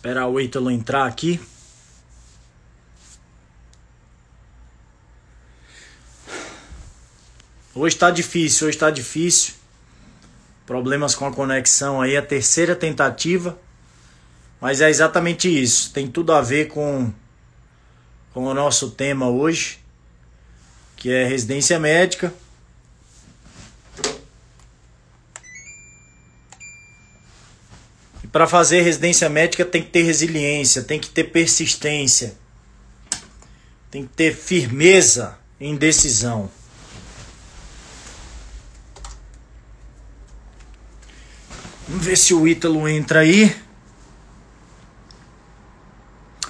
Esperar o Ítalo entrar aqui. Hoje está difícil, hoje está difícil. Problemas com a conexão aí, a terceira tentativa. Mas é exatamente isso. Tem tudo a ver com, com o nosso tema hoje, que é residência médica. Para fazer residência médica tem que ter resiliência, tem que ter persistência, tem que ter firmeza em decisão. Vamos ver se o Ítalo entra aí.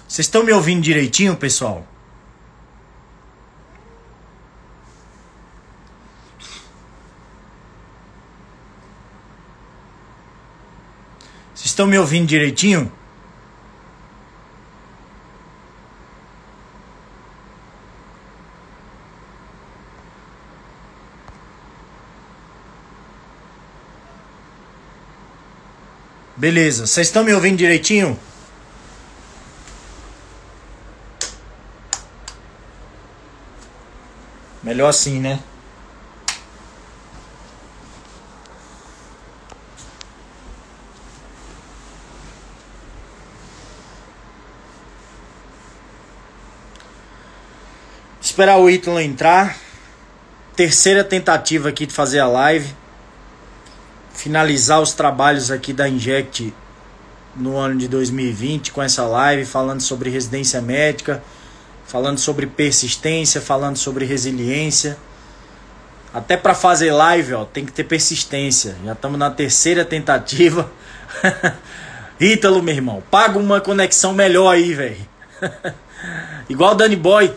Vocês estão me ouvindo direitinho, pessoal? Estão me ouvindo direitinho? Beleza, vocês estão me ouvindo direitinho? Melhor assim, né? Esperar o Ítalo entrar. Terceira tentativa aqui de fazer a live finalizar os trabalhos aqui da Inject no ano de 2020 com essa live falando sobre residência médica, falando sobre persistência, falando sobre resiliência. Até para fazer live, ó, tem que ter persistência. Já estamos na terceira tentativa. Ítalo, meu irmão, paga uma conexão melhor aí, velho. Igual Danny Boy.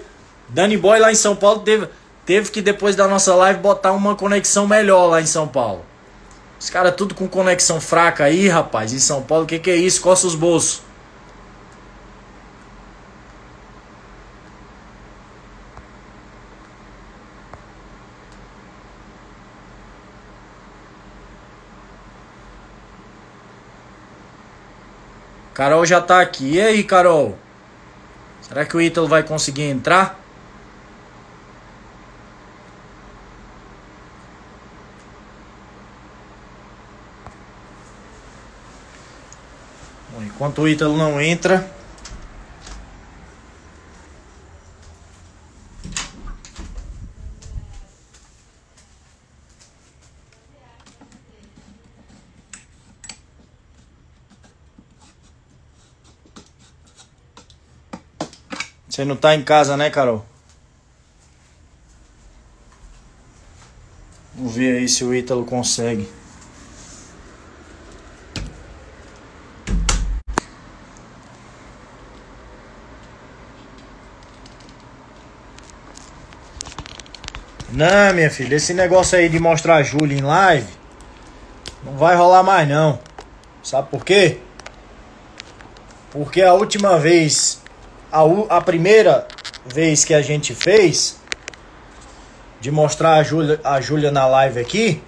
Danny Boy lá em São Paulo teve, teve que depois da nossa live botar uma conexão melhor lá em São Paulo. Os caras tudo com conexão fraca aí, rapaz, em São Paulo. O que, que é isso? Coça os bolsos. Carol já tá aqui. E aí, Carol? Será que o Ítalo vai conseguir entrar? Enquanto o Ítalo não entra. Você não tá em casa, né, Carol? Vamos ver aí se o Ítalo consegue. Não, minha filha, esse negócio aí de mostrar a Júlia em live não vai rolar mais não. Sabe por quê? Porque a última vez, a, a primeira vez que a gente fez de mostrar a Júlia, a Júlia na live aqui,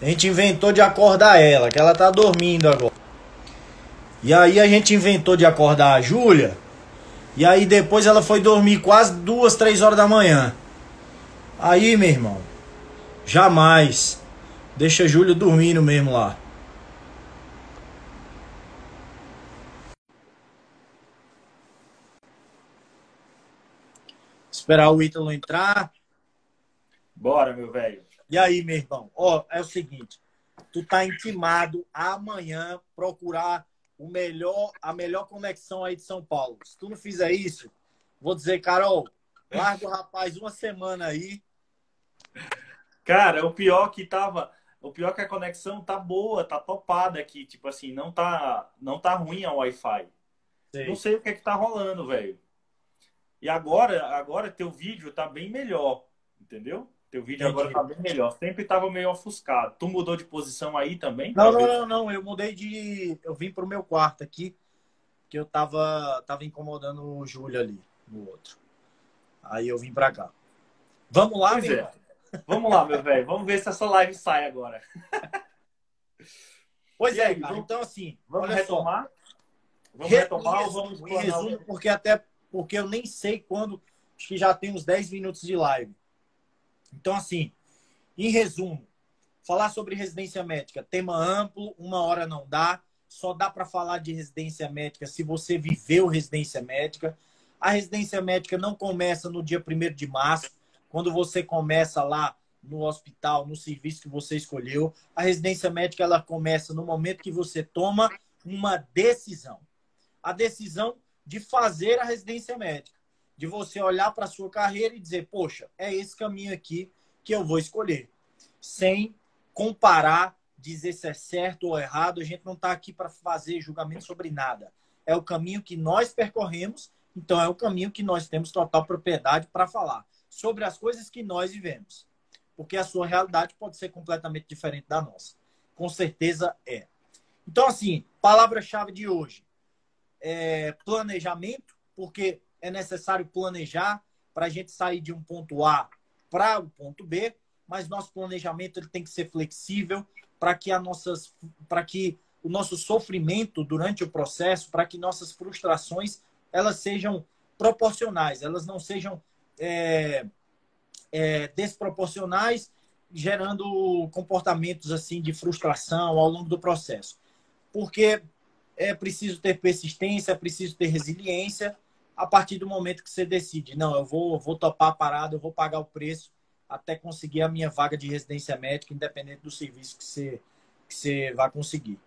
a gente inventou de acordar ela, que ela tá dormindo agora. E aí a gente inventou de acordar a Júlia, e aí depois ela foi dormir quase duas, três horas da manhã. Aí, meu irmão, jamais deixa Júlio dormindo mesmo lá. Esperar o Ítalo entrar. Bora, meu velho. E aí, meu irmão? Ó, é o seguinte, tu tá intimado amanhã procurar o melhor, a melhor conexão aí de São Paulo. Se tu não fizer isso, vou dizer, Carol, larga o rapaz uma semana aí Cara, o pior que tava. O pior que a conexão tá boa, tá topada aqui. Tipo assim, não tá, não tá ruim a Wi-Fi. Não sei o que é que tá rolando, velho. E agora, agora teu vídeo tá bem melhor, entendeu? Teu vídeo Entendi. agora tá bem melhor. Sempre tava meio ofuscado. Tu mudou de posição aí também? Não, não, não, não. Eu mudei de. Eu vim pro meu quarto aqui, que eu tava, tava incomodando o Júlio ali, no outro. Aí eu vim pra cá. Vamos lá, pois é. Vamos lá, meu velho. Vamos ver se essa live sai agora. Pois e é, aí, cara. Então, assim, vamos retomar? Só. Vamos retomar ou vamos em resumo, porque até porque eu nem sei quando, acho que já tem uns 10 minutos de live. Então, assim, em resumo, falar sobre residência médica, tema amplo, uma hora não dá, só dá para falar de residência médica se você viveu residência médica. A residência médica não começa no dia 1 de março, quando você começa lá no hospital, no serviço que você escolheu. A residência médica ela começa no momento que você toma uma decisão. A decisão de fazer a residência médica, de você olhar para a sua carreira e dizer, poxa, é esse caminho aqui que eu vou escolher, sem comparar, dizer se é certo ou errado. A gente não está aqui para fazer julgamento sobre nada. É o caminho que nós percorremos, então é o caminho que nós temos total propriedade para falar sobre as coisas que nós vivemos porque a sua realidade pode ser completamente diferente da nossa. Com certeza é. Então, assim, palavra-chave de hoje é planejamento, porque é necessário planejar para a gente sair de um ponto A para o ponto B, mas nosso planejamento ele tem que ser flexível para que a nossas, para que o nosso sofrimento durante o processo, para que nossas frustrações elas sejam proporcionais, elas não sejam é, é, desproporcionais, gerando comportamentos assim de frustração ao longo do processo. Porque é preciso ter persistência, é preciso ter resiliência a partir do momento que você decide, não, eu vou, vou topar a parada, eu vou pagar o preço até conseguir a minha vaga de residência médica, independente do serviço que você, que você vai conseguir.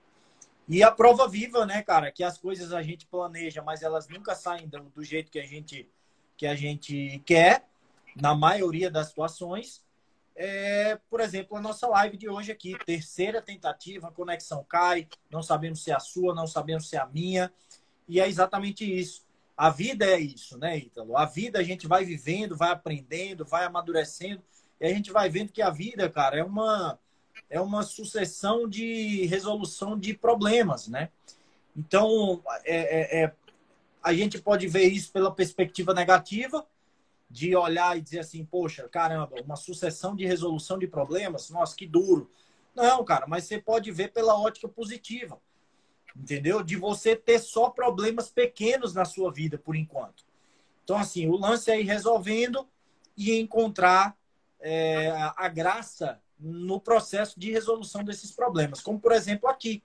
E a prova viva, né, cara, que as coisas a gente planeja, mas elas nunca saem do, do jeito que a gente que a gente quer na maioria das situações. É, por exemplo, a nossa live de hoje aqui, terceira tentativa, a conexão cai, não sabemos se é a sua, não sabemos se é a minha, e é exatamente isso. A vida é isso, né, Ítalo? A vida a gente vai vivendo, vai aprendendo, vai amadurecendo, e a gente vai vendo que a vida, cara, é uma, é uma sucessão de resolução de problemas, né? Então, é, é, é a gente pode ver isso pela perspectiva negativa, de olhar e dizer assim, poxa, caramba, uma sucessão de resolução de problemas, nossa, que duro. Não, cara, mas você pode ver pela ótica positiva, entendeu? De você ter só problemas pequenos na sua vida por enquanto. Então, assim, o lance é ir resolvendo e encontrar é, a graça no processo de resolução desses problemas. Como, por exemplo, aqui.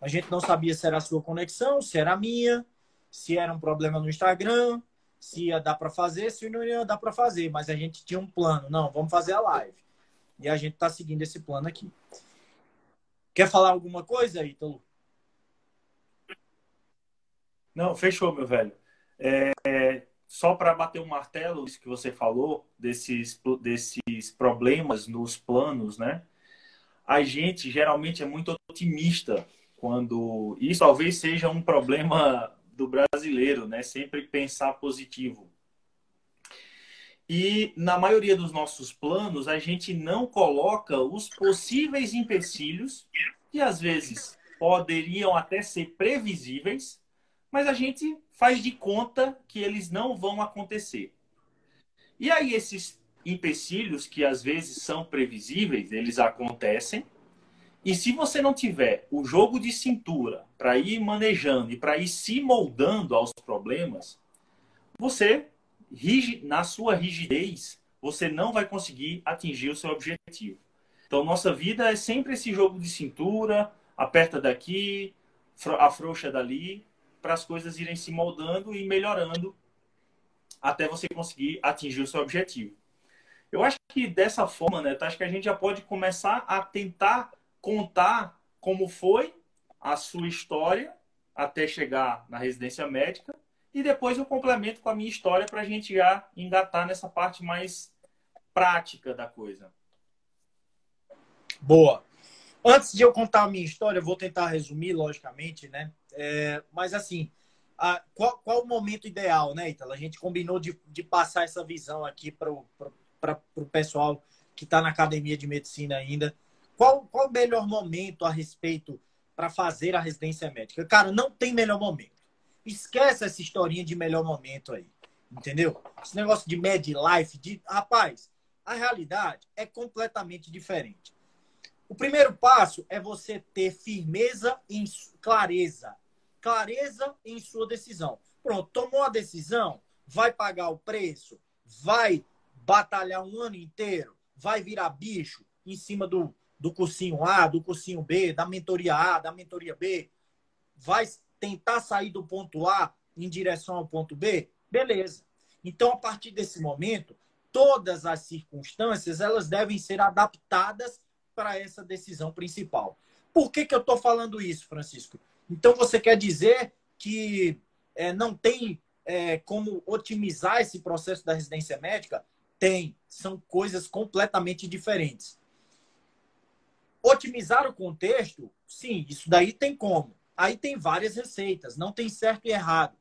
A gente não sabia se era a sua conexão, se era a minha, se era um problema no Instagram, se ia dar para fazer, se não ia dar para fazer, mas a gente tinha um plano. Não, vamos fazer a live. E a gente está seguindo esse plano aqui. Quer falar alguma coisa, Ítalo? Não, fechou, meu velho. É, só para bater um martelo, isso que você falou, desses, desses problemas nos planos, né? A gente geralmente é muito otimista quando. Isso talvez seja um problema do brasileiro, né? Sempre pensar positivo. E na maioria dos nossos planos, a gente não coloca os possíveis empecilhos, que às vezes poderiam até ser previsíveis, mas a gente faz de conta que eles não vão acontecer. E aí, esses empecilhos, que às vezes são previsíveis, eles acontecem, e se você não tiver o jogo de cintura para ir manejando e para ir se moldando aos problemas, você, na sua rigidez, você não vai conseguir atingir o seu objetivo. Então, nossa vida é sempre esse jogo de cintura, aperta daqui, afrouxa dali, para as coisas irem se moldando e melhorando até você conseguir atingir o seu objetivo. Eu acho que dessa forma, né, acho que a gente já pode começar a tentar contar como foi a sua história até chegar na residência médica e depois eu complemento com a minha história para a gente já engatar nessa parte mais prática da coisa. Boa. Antes de eu contar a minha história, eu vou tentar resumir, logicamente, né? É, mas assim, a, qual, qual o momento ideal, né, Itala? A gente combinou de, de passar essa visão aqui para o pessoal que está na academia de medicina ainda. Qual, qual o melhor momento a respeito para fazer a residência médica? Cara, não tem melhor momento. Esquece essa historinha de melhor momento aí. Entendeu? Esse negócio de life, de. Rapaz, a realidade é completamente diferente. O primeiro passo é você ter firmeza e clareza. clareza em sua decisão. Pronto, tomou a decisão, vai pagar o preço, vai batalhar um ano inteiro, vai virar bicho em cima do, do cursinho A, do cursinho B, da mentoria A, da mentoria B, vai tentar sair do ponto A em direção ao ponto B, beleza. Então, a partir desse momento, todas as circunstâncias elas devem ser adaptadas para essa decisão principal. Por que, que eu estou falando isso, Francisco? Então, você quer dizer que é, não tem é, como otimizar esse processo da residência médica? Tem. São coisas completamente diferentes. Otimizar o contexto, sim, isso daí tem como. Aí tem várias receitas, não tem certo e errado.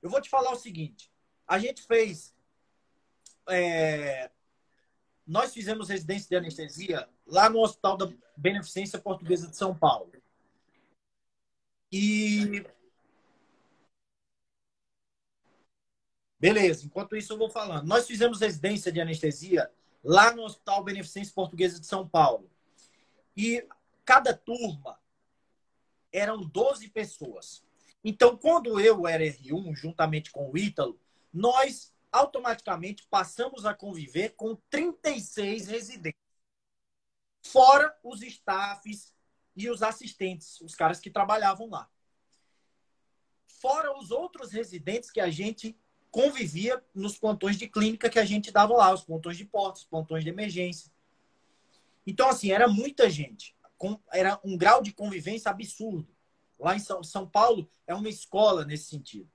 Eu vou te falar o seguinte: a gente fez. É, nós fizemos residência de anestesia lá no Hospital da Beneficência Portuguesa de São Paulo. E. Beleza, enquanto isso eu vou falando. Nós fizemos residência de anestesia lá no Hospital Beneficência Portuguesa de São Paulo. E cada turma eram 12 pessoas. Então, quando eu era R1, juntamente com o Ítalo, nós automaticamente passamos a conviver com 36 residentes. Fora os staffs e os assistentes, os caras que trabalhavam lá. Fora os outros residentes que a gente convivia nos plantões de clínica que a gente dava lá, os plantões de portas, os plantões de emergência. Então, assim, era muita gente. Era um grau de convivência absurdo. Lá em São, São Paulo é uma escola nesse sentido.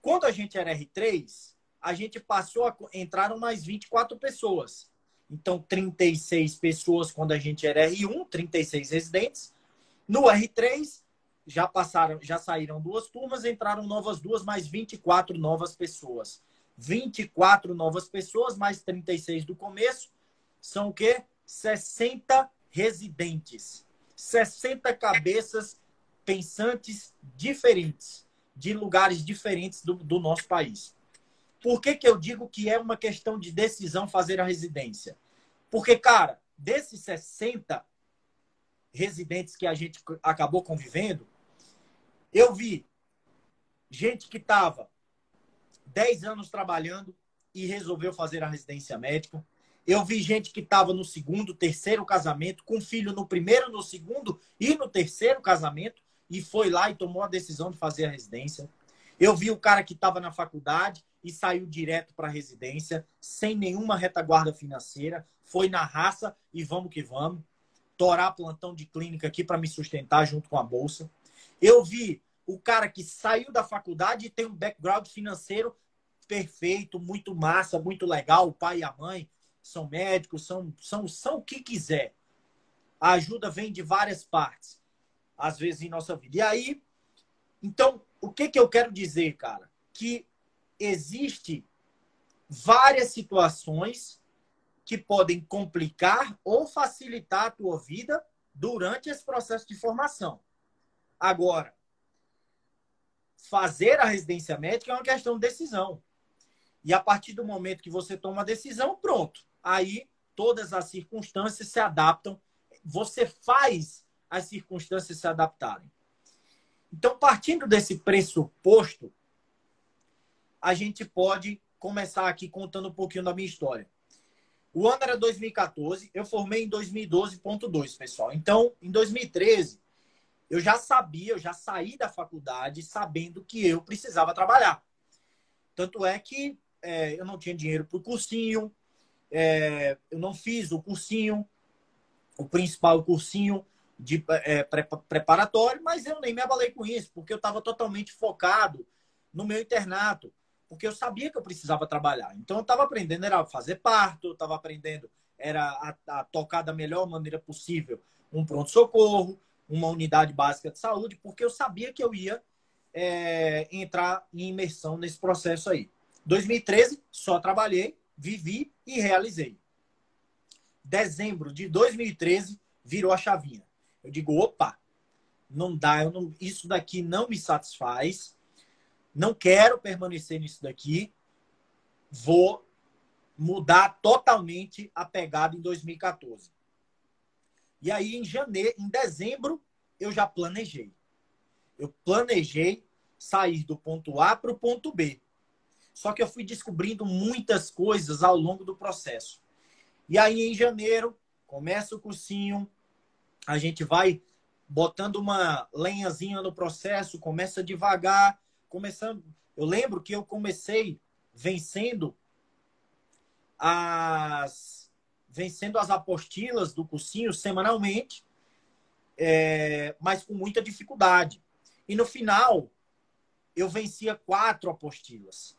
Quando a gente era R3, a gente passou a entraram mais 24 pessoas. Então, 36 pessoas quando a gente era R1, 36 residentes. No R3, já passaram, já saíram duas turmas, entraram novas duas, mais 24 novas pessoas. 24 novas pessoas, mais 36 do começo, são o quê? 60 residentes. 60 cabeças pensantes diferentes, de lugares diferentes do, do nosso país. Por que, que eu digo que é uma questão de decisão fazer a residência? Porque, cara, desses 60 residentes que a gente acabou convivendo, eu vi gente que estava 10 anos trabalhando e resolveu fazer a residência médica. Eu vi gente que estava no segundo, terceiro casamento, com filho no primeiro, no segundo e no terceiro casamento, e foi lá e tomou a decisão de fazer a residência. Eu vi o cara que estava na faculdade e saiu direto para a residência, sem nenhuma retaguarda financeira, foi na raça e vamos que vamos. Torar plantão de clínica aqui para me sustentar junto com a bolsa. Eu vi o cara que saiu da faculdade e tem um background financeiro perfeito, muito massa, muito legal. O pai e a mãe são médicos, são, são, são o que quiser. A ajuda vem de várias partes às vezes, em nossa vida. E aí, então, o que, que eu quero dizer, cara? Que existe várias situações que podem complicar ou facilitar a tua vida durante esse processo de formação. Agora, fazer a residência médica é uma questão de decisão. E a partir do momento que você toma a decisão, pronto. Aí todas as circunstâncias se adaptam. Você faz as circunstâncias se adaptarem. Então, partindo desse pressuposto, a gente pode começar aqui contando um pouquinho da minha história. O ano era 2014, eu formei em 2012.2, pessoal. Então, em 2013, eu já sabia, eu já saí da faculdade sabendo que eu precisava trabalhar. Tanto é que é, eu não tinha dinheiro para o cursinho, é, eu não fiz o cursinho, o principal cursinho, de é, preparatório, mas eu nem me abalei com isso, porque eu estava totalmente focado no meu internato, porque eu sabia que eu precisava trabalhar. Então eu estava aprendendo era fazer parto, estava aprendendo era a, a, tocar da melhor maneira possível um pronto socorro, uma unidade básica de saúde, porque eu sabia que eu ia é, entrar em imersão nesse processo aí. 2013 só trabalhei, vivi e realizei. Dezembro de 2013 virou a chavinha. Eu digo, opa, não dá, não, isso daqui não me satisfaz, não quero permanecer nisso daqui, vou mudar totalmente a pegada em 2014. E aí, em janeiro, em dezembro, eu já planejei. eu planejei sair do ponto A para o ponto B. Só que eu fui descobrindo muitas coisas ao longo do processo. E aí, em janeiro, começa o cursinho, a gente vai botando uma lenhazinha no processo, começa devagar, começando. Eu lembro que eu comecei vencendo as vencendo as apostilas do cursinho semanalmente, é, mas com muita dificuldade. E no final, eu vencia quatro apostilas.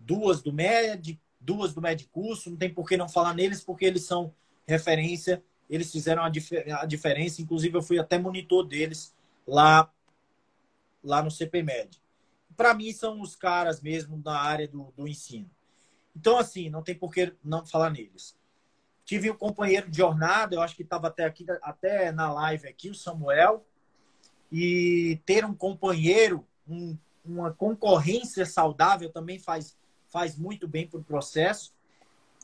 Duas do MED, duas do MED curso, não tem por que não falar neles, porque eles são referência, eles fizeram a, dif a diferença, inclusive eu fui até monitor deles lá, lá no CPMED. Para mim, são os caras mesmo da área do, do ensino. Então, assim, não tem por que não falar neles. Tive um companheiro de jornada, eu acho que estava até aqui, até na live aqui, o Samuel. E ter um companheiro, um, uma concorrência saudável também faz, faz muito bem para o processo.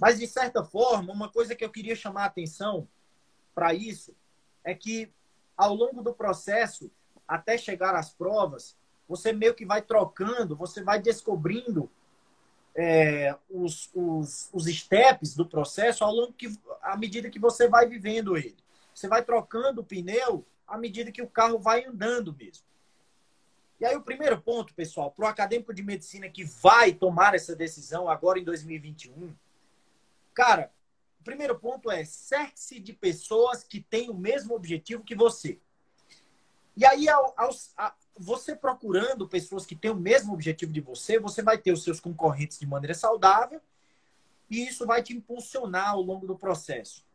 Mas, de certa forma, uma coisa que eu queria chamar a atenção para isso é que, ao longo do processo, até chegar às provas, você meio que vai trocando, você vai descobrindo é, os, os, os steps do processo ao longo que, à medida que você vai vivendo ele. Você vai trocando o pneu à medida que o carro vai andando mesmo. E aí o primeiro ponto, pessoal, para o acadêmico de medicina que vai tomar essa decisão agora em 2021, cara, o primeiro ponto é cerque-se de pessoas que têm o mesmo objetivo que você. E aí, ao, ao, você procurando pessoas que têm o mesmo objetivo de você, você vai ter os seus concorrentes de maneira saudável e isso vai te impulsionar ao longo do processo.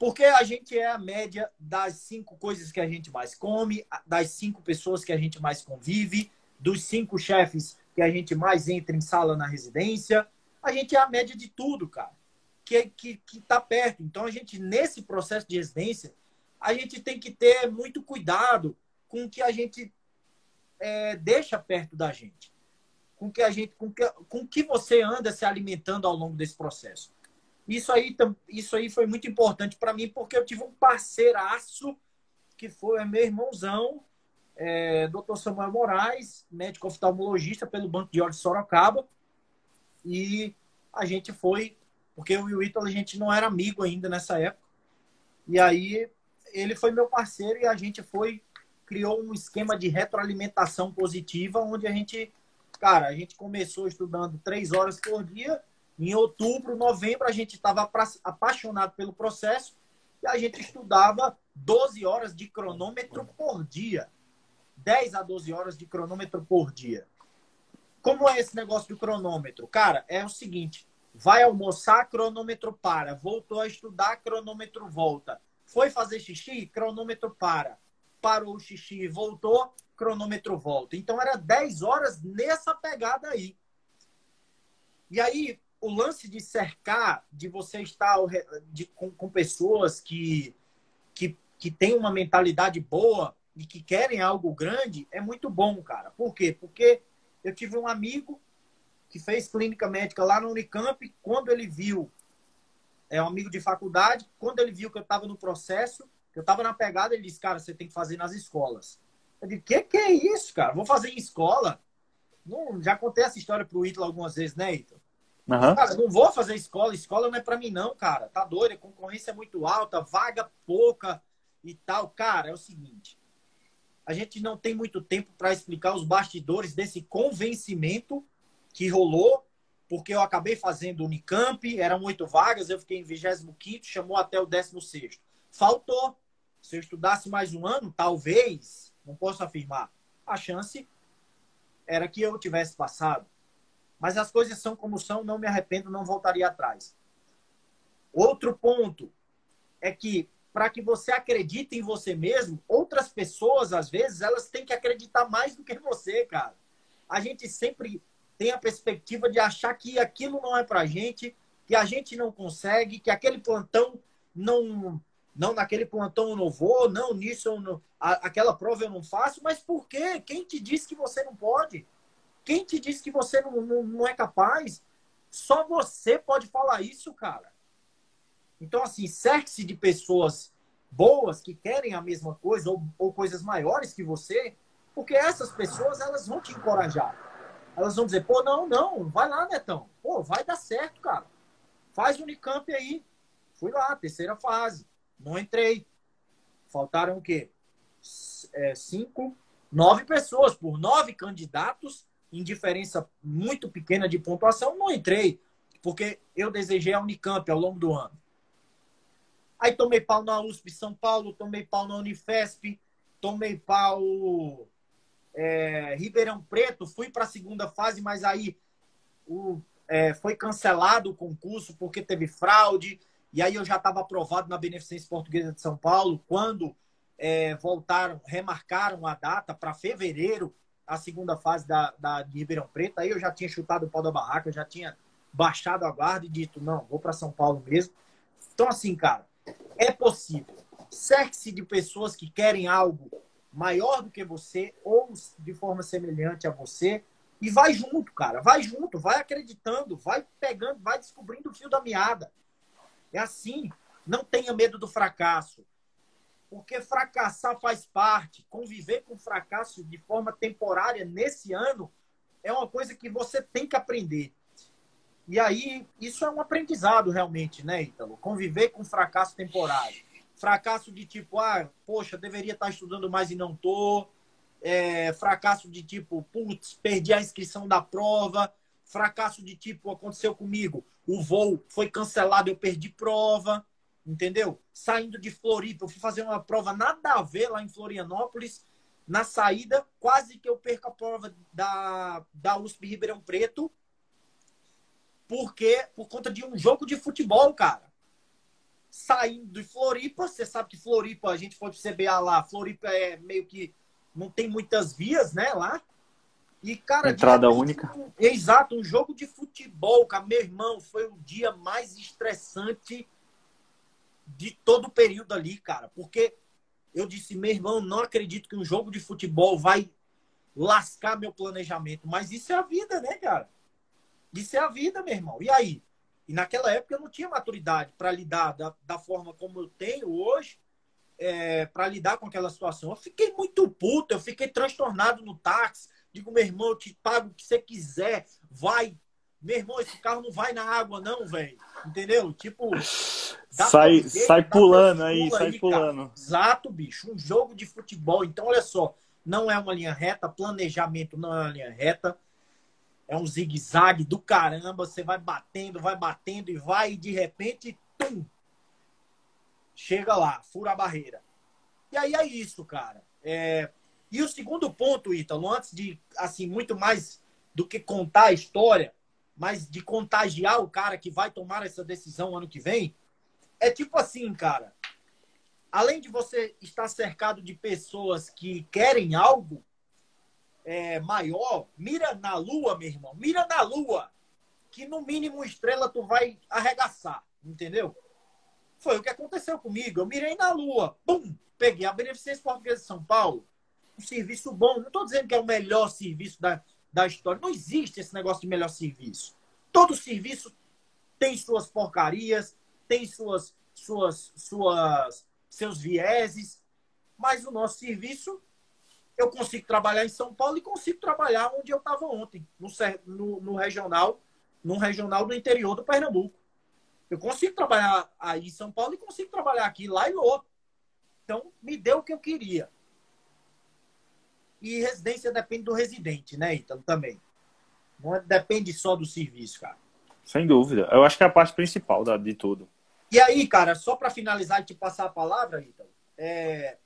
Porque a gente é a média das cinco coisas que a gente mais come, das cinco pessoas que a gente mais convive, dos cinco chefes que a gente mais entra em sala na residência. A gente é a média de tudo, cara, que, que, que tá perto. Então, a gente, nesse processo de residência, a gente tem que ter muito cuidado com o que a gente é, deixa perto da gente, com que a gente, com que, com que você anda se alimentando ao longo desse processo. Isso aí, isso aí foi muito importante para mim porque eu tive um parceiraço que foi meu irmãozão, é, Dr. Samuel Moraes, médico oftalmologista pelo Banco de Olhos de Sorocaba, e a gente foi, porque eu e o Ítalo a gente não era amigo ainda nessa época, e aí ele foi meu parceiro e a gente foi criou um esquema de retroalimentação positiva, onde a gente, cara, a gente começou estudando três horas por dia. Em outubro, novembro, a gente estava apaixonado pelo processo e a gente estudava 12 horas de cronômetro por dia. 10 a 12 horas de cronômetro por dia. Como é esse negócio do cronômetro? Cara, é o seguinte: vai almoçar, cronômetro para. Voltou a estudar, cronômetro volta. Foi fazer xixi, cronômetro para parou o xixi e voltou, cronômetro volta. Então era 10 horas nessa pegada aí. E aí, o lance de cercar, de você estar de, com, com pessoas que, que, que têm uma mentalidade boa e que querem algo grande, é muito bom, cara. Por quê? Porque eu tive um amigo que fez clínica médica lá no Unicamp, quando ele viu, é um amigo de faculdade, quando ele viu que eu estava no processo, eu tava na pegada, ele disse, cara, você tem que fazer nas escolas. Eu disse, que que é isso, cara? Vou fazer em escola? Não, já contei essa história pro Ítalo algumas vezes, né, Ítalo? Uhum. Cara, não vou fazer escola. Escola não é para mim, não, cara. Tá doido, a concorrência é muito alta, vaga pouca e tal. Cara, é o seguinte. A gente não tem muito tempo para explicar os bastidores desse convencimento que rolou, porque eu acabei fazendo Unicamp, eram oito vagas, eu fiquei em 25, chamou até o 16. Faltou. Se eu estudasse mais um ano, talvez, não posso afirmar, a chance era que eu tivesse passado. Mas as coisas são como são, não me arrependo, não voltaria atrás. Outro ponto é que para que você acredite em você mesmo, outras pessoas, às vezes, elas têm que acreditar mais do que você, cara. A gente sempre tem a perspectiva de achar que aquilo não é pra gente, que a gente não consegue, que aquele plantão não não, naquele plantão eu não vou, não, nisso eu não, aquela prova eu não faço, mas por quê? Quem te disse que você não pode? Quem te disse que você não, não, não é capaz? Só você pode falar isso, cara. Então, assim, cerque-se de pessoas boas, que querem a mesma coisa ou, ou coisas maiores que você, porque essas pessoas elas vão te encorajar. Elas vão dizer, pô, não, não, vai lá, Netão. Pô, vai dar certo, cara. Faz o Unicamp aí. Fui lá, terceira fase. Não entrei. Faltaram o quê? É, cinco, nove pessoas por nove candidatos, em diferença muito pequena de pontuação, não entrei. Porque eu desejei a Unicamp ao longo do ano. Aí tomei pau na USP São Paulo, tomei pau na Unifesp, tomei pau é, Ribeirão Preto, fui para a segunda fase, mas aí o, é, foi cancelado o concurso porque teve fraude. E aí eu já estava aprovado na Beneficência Portuguesa de São Paulo, quando é, voltaram, remarcaram a data para fevereiro, a segunda fase da, da, de Ribeirão Preto. Aí eu já tinha chutado o pau da barraca, já tinha baixado a guarda e dito, não, vou para São Paulo mesmo. Então, assim, cara, é possível. Cerque-se de pessoas que querem algo maior do que você ou de forma semelhante a você e vai junto, cara. Vai junto, vai acreditando, vai pegando, vai descobrindo o fio da meada. É assim. Não tenha medo do fracasso. Porque fracassar faz parte. Conviver com fracasso de forma temporária nesse ano é uma coisa que você tem que aprender. E aí, isso é um aprendizado realmente, né, Ítalo? Conviver com fracasso temporário. Fracasso de tipo, ah, poxa, deveria estar estudando mais e não tô. É, fracasso de tipo, putz, perdi a inscrição da prova. Fracasso de tipo, aconteceu comigo, o voo foi cancelado, eu perdi prova, entendeu? Saindo de Floripa, eu fui fazer uma prova nada a ver lá em Florianópolis. Na saída, quase que eu perco a prova da, da USP Ribeirão Preto porque por conta de um jogo de futebol, cara. Saindo de Floripa, você sabe que Floripa, a gente foi pro CBA lá, Floripa é meio que não tem muitas vias, né, lá. E, cara, entrada única. Um, exato, um jogo de futebol, cara, meu irmão, foi o dia mais estressante de todo o período ali, cara, porque eu disse, meu irmão, não acredito que um jogo de futebol vai lascar meu planejamento, mas isso é a vida, né, cara? Isso é a vida, meu irmão. E aí? E naquela época eu não tinha maturidade para lidar da, da forma como eu tenho hoje, é, para lidar com aquela situação. Eu fiquei muito puto, eu fiquei transtornado no táxi. Digo, meu irmão, eu te pago o que você quiser, vai. Meu irmão, esse carro não vai na água, não, velho. Entendeu? Tipo. Sai, sai pulando aí, sai aí, pulando. Cara. Exato, bicho. Um jogo de futebol. Então, olha só, não é uma linha reta, planejamento não é uma linha reta é um zigue-zague do caramba. Você vai batendo, vai batendo e vai, e de repente, tum! Chega lá, fura a barreira. E aí é isso, cara. É... E o segundo ponto, Ítalo, antes de, assim, muito mais do que contar a história, mas de contagiar o cara que vai tomar essa decisão ano que vem, é tipo assim, cara. Além de você estar cercado de pessoas que querem algo, é, maior, mira na lua, meu irmão. Mira na lua. Que no mínimo estrela tu vai arregaçar. Entendeu? Foi o que aconteceu comigo. Eu mirei na lua. Pum! Peguei a Beneficência Portuguesa de São Paulo. Um serviço bom. Não estou dizendo que é o melhor serviço da, da história. Não existe esse negócio de melhor serviço. Todo serviço tem suas porcarias, tem suas, suas, suas, seus vieses, mas o nosso serviço eu consigo trabalhar em São Paulo e consigo trabalhar onde eu estava ontem, no, no, no, regional, no regional do interior do Pernambuco. Eu consigo trabalhar aí em São Paulo e consigo trabalhar aqui, lá e outro. Então, me deu o que eu queria. E residência depende do residente, né, Então, também. Não é, depende só do serviço, cara. Sem dúvida. Eu acho que é a parte principal da, de tudo. E aí, cara, só para finalizar e te passar a palavra, então, é,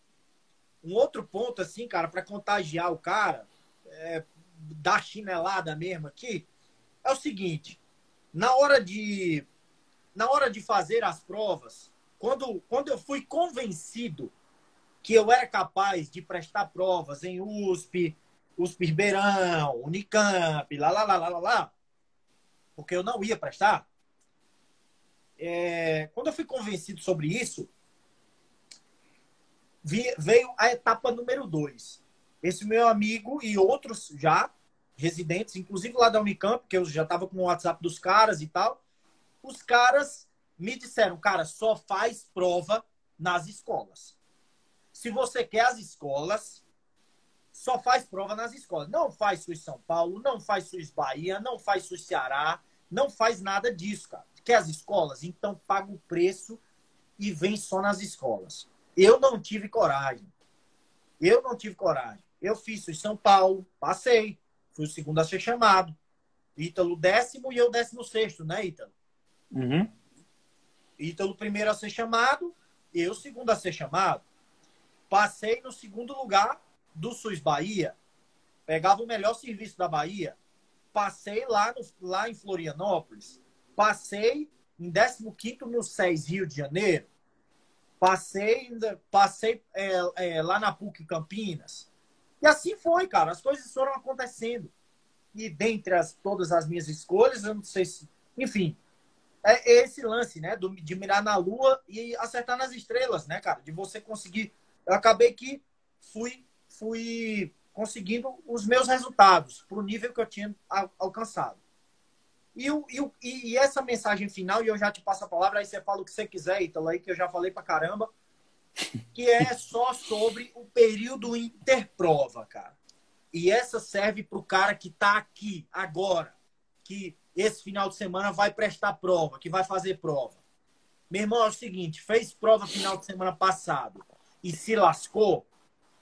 um outro ponto, assim, cara, para contagiar o cara, é, dar chinelada mesmo aqui, é o seguinte: na hora de, na hora de fazer as provas, quando, quando eu fui convencido que eu era capaz de prestar provas em USP, USP Ribeirão, Unicamp, lá, lá, lá, lá, lá, lá, porque eu não ia prestar. É, quando eu fui convencido sobre isso, veio a etapa número dois. Esse meu amigo e outros já residentes, inclusive lá da Unicamp, que eu já estava com o WhatsApp dos caras e tal, os caras me disseram, cara, só faz prova nas escolas. Se você quer as escolas, só faz prova nas escolas. Não faz SUS São Paulo, não faz SUS Bahia, não faz SUS Ceará, não faz nada disso, cara. Quer as escolas? Então paga o preço e vem só nas escolas. Eu não tive coragem. Eu não tive coragem. Eu fiz SUS São Paulo, passei. Fui o segundo a ser chamado. Ítalo décimo e eu décimo sexto, né, Ítalo? Uhum. Ítalo primeiro a ser chamado, eu segundo a ser chamado. Passei no segundo lugar do SUS Bahia, pegava o melhor serviço da Bahia, passei lá, no, lá em Florianópolis, passei em 15 no SES Rio de Janeiro, passei, passei é, é, lá na PUC Campinas. E assim foi, cara, as coisas foram acontecendo. E dentre as, todas as minhas escolhas, eu não sei se. Enfim, é esse lance, né? Do, de mirar na lua e acertar nas estrelas, né, cara? De você conseguir. Eu acabei que fui fui conseguindo os meus resultados para o nível que eu tinha alcançado. E, o, e, e, essa mensagem final, e eu já te passo a palavra, aí você fala o que você quiser, Ítalo, aí que eu já falei para caramba, que é só sobre o período interprova, cara. E essa serve para o cara que está aqui, agora, que esse final de semana vai prestar prova, que vai fazer prova. Meu irmão, é o seguinte, fez prova final de semana passado e se lascou,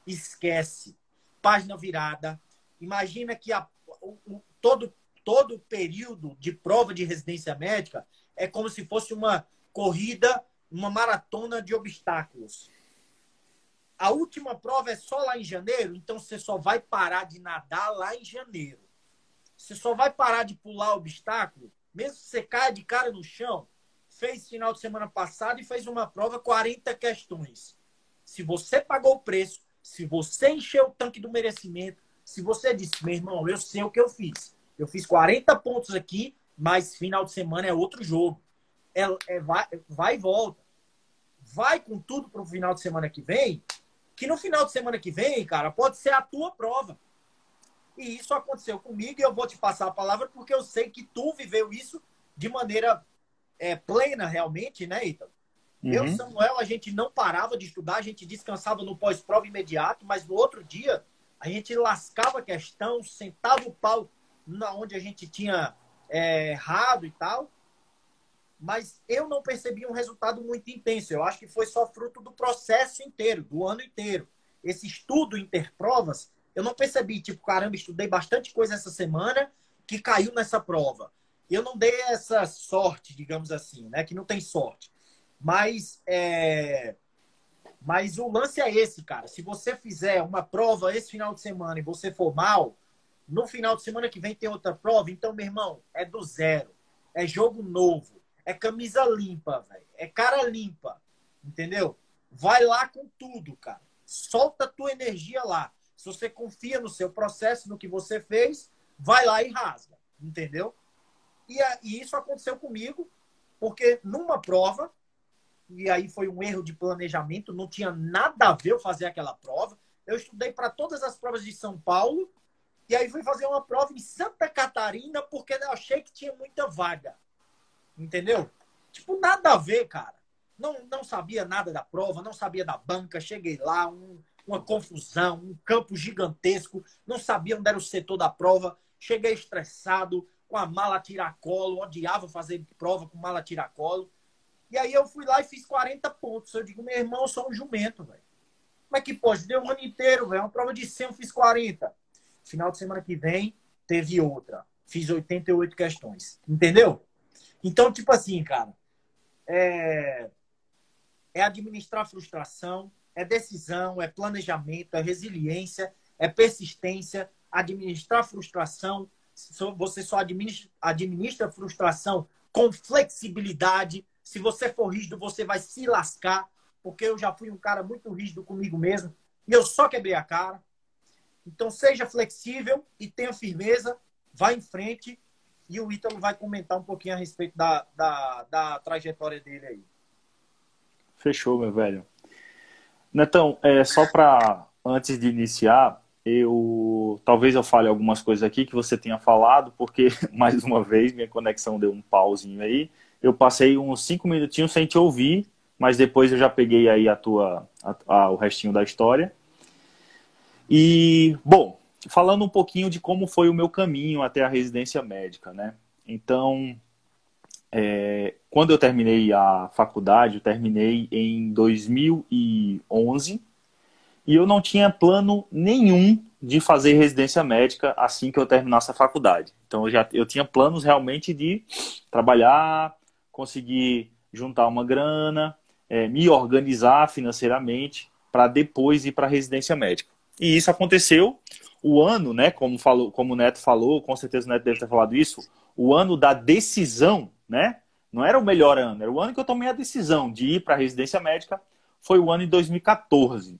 esquece. Página virada. Imagina que a, o, o, todo todo período de prova de residência médica é como se fosse uma corrida, uma maratona de obstáculos. A última prova é só lá em janeiro, então você só vai parar de nadar lá em janeiro. Você só vai parar de pular obstáculo, mesmo que você caia de cara no chão. Fez final de semana passado e fez uma prova 40 questões. Se você pagou o preço, se você encheu o tanque do merecimento, se você disse, meu irmão, eu sei o que eu fiz. Eu fiz 40 pontos aqui, mas final de semana é outro jogo. É, é vai, vai e volta. Vai com tudo para o final de semana que vem, que no final de semana que vem, cara, pode ser a tua prova. E isso aconteceu comigo e eu vou te passar a palavra porque eu sei que tu viveu isso de maneira é, plena realmente, né, Ítalo? Uhum. Eu e Samuel, a gente não parava de estudar, a gente descansava no pós-prova imediato, mas no outro dia a gente lascava a questão, sentava o pau na onde a gente tinha é, errado e tal. Mas eu não percebi um resultado muito intenso. Eu acho que foi só fruto do processo inteiro, do ano inteiro. Esse estudo interprovas, eu não percebi, tipo, caramba, estudei bastante coisa essa semana que caiu nessa prova. Eu não dei essa sorte, digamos assim, né? Que não tem sorte. Mas, é... Mas o lance é esse, cara. Se você fizer uma prova esse final de semana e você for mal, no final de semana que vem tem outra prova. Então, meu irmão, é do zero. É jogo novo. É camisa limpa, velho. É cara limpa. Entendeu? Vai lá com tudo, cara. Solta a tua energia lá. Se você confia no seu processo, no que você fez, vai lá e rasga. Entendeu? E, e isso aconteceu comigo, porque numa prova, e aí foi um erro de planejamento, não tinha nada a ver eu fazer aquela prova. Eu estudei para todas as provas de São Paulo e aí fui fazer uma prova em Santa Catarina porque eu achei que tinha muita vaga. Entendeu? Tipo, nada a ver, cara. Não, não sabia nada da prova, não sabia da banca. Cheguei lá, um, uma confusão, um campo gigantesco. Não sabia onde era o setor da prova. Cheguei estressado, com a mala tiracolo. Odiava fazer prova com mala tiracolo. E aí eu fui lá e fiz 40 pontos. Eu digo, meu irmão, eu sou um jumento, velho. Como é que pode? Deu um ano inteiro, velho. Uma prova de 100, eu fiz 40. Final de semana que vem, teve outra. Fiz 88 questões. Entendeu? Então, tipo assim, cara. É, é administrar frustração, é decisão, é planejamento, é resiliência, é persistência, administrar frustração. Você só administra, administra frustração com flexibilidade, se você for rígido, você vai se lascar, porque eu já fui um cara muito rígido comigo mesmo e eu só quebrei a cara. Então, seja flexível e tenha firmeza, vá em frente e o Ítalo vai comentar um pouquinho a respeito da, da, da trajetória dele aí. Fechou, meu velho. Netão, é, só para antes de iniciar, eu talvez eu fale algumas coisas aqui que você tenha falado, porque mais uma vez minha conexão deu um pauzinho aí eu passei uns cinco minutinhos sem te ouvir mas depois eu já peguei aí a tua, a, a, o restinho da história. E, bom, falando um pouquinho de como foi o meu caminho até a residência médica, né? Então, é, quando eu terminei a faculdade, eu terminei em 2011 e eu não tinha plano nenhum de fazer residência médica assim que eu terminasse a faculdade. Então eu já eu tinha planos realmente de trabalhar, conseguir juntar uma grana, é, me organizar financeiramente para depois ir para a residência médica. E isso aconteceu o ano, né, como, falou, como o Neto falou, com certeza o Neto deve ter falado isso, o ano da decisão, né? Não era o melhor ano, era o ano que eu tomei a decisão de ir para a residência médica, foi o ano de 2014.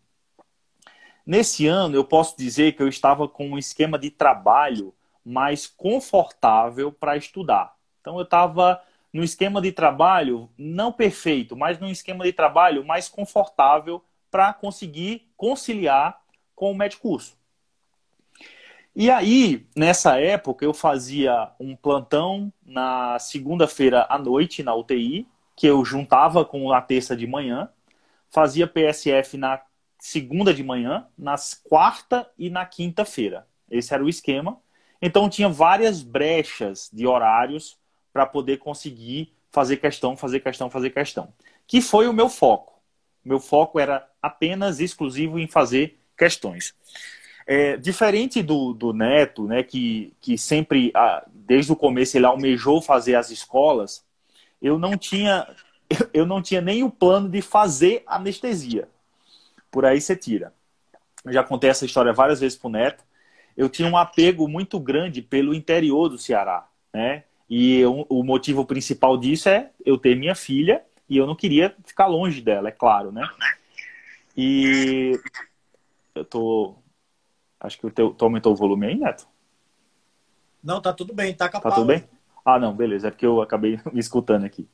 Nesse ano, eu posso dizer que eu estava com um esquema de trabalho mais confortável para estudar. Então, eu estava no esquema de trabalho, não perfeito, mas num esquema de trabalho mais confortável para conseguir conciliar com o médico curso. E aí, nessa época, eu fazia um plantão na segunda-feira à noite na UTI, que eu juntava com a terça de manhã, fazia PSF na segunda de manhã, nas quarta e na quinta-feira. Esse era o esquema. Então tinha várias brechas de horários para poder conseguir fazer questão, fazer questão, fazer questão. Que foi o meu foco. Meu foco era apenas exclusivo em fazer questões. É, diferente do, do Neto, né, que, que sempre, desde o começo, ele almejou fazer as escolas, eu não tinha, eu não tinha nem o plano de fazer anestesia. Por aí você tira. Eu já contei essa história várias vezes para o Neto. Eu tinha um apego muito grande pelo interior do Ceará, né? E eu, o motivo principal disso é eu ter minha filha e eu não queria ficar longe dela, é claro, né? E eu tô Acho que o teu, tu aumentou o volume aí, Neto? Não, tá tudo bem, tá capaz. Tá tudo bem? Ah, não, beleza, é porque eu acabei me escutando aqui.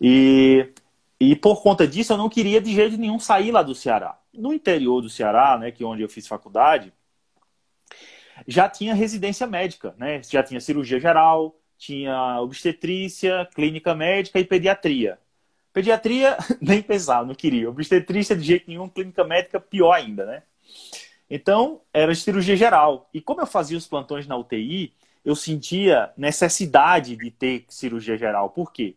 E, e por conta disso, eu não queria de jeito nenhum sair lá do Ceará. No interior do Ceará, né, que é onde eu fiz faculdade, já tinha residência médica, né? Já tinha cirurgia geral, tinha obstetrícia, clínica médica e pediatria. Pediatria, nem pensar, não queria. Obstetrícia de jeito nenhum, clínica médica, pior ainda, né? Então, era cirurgia geral. E como eu fazia os plantões na UTI, eu sentia necessidade de ter cirurgia geral. Por quê?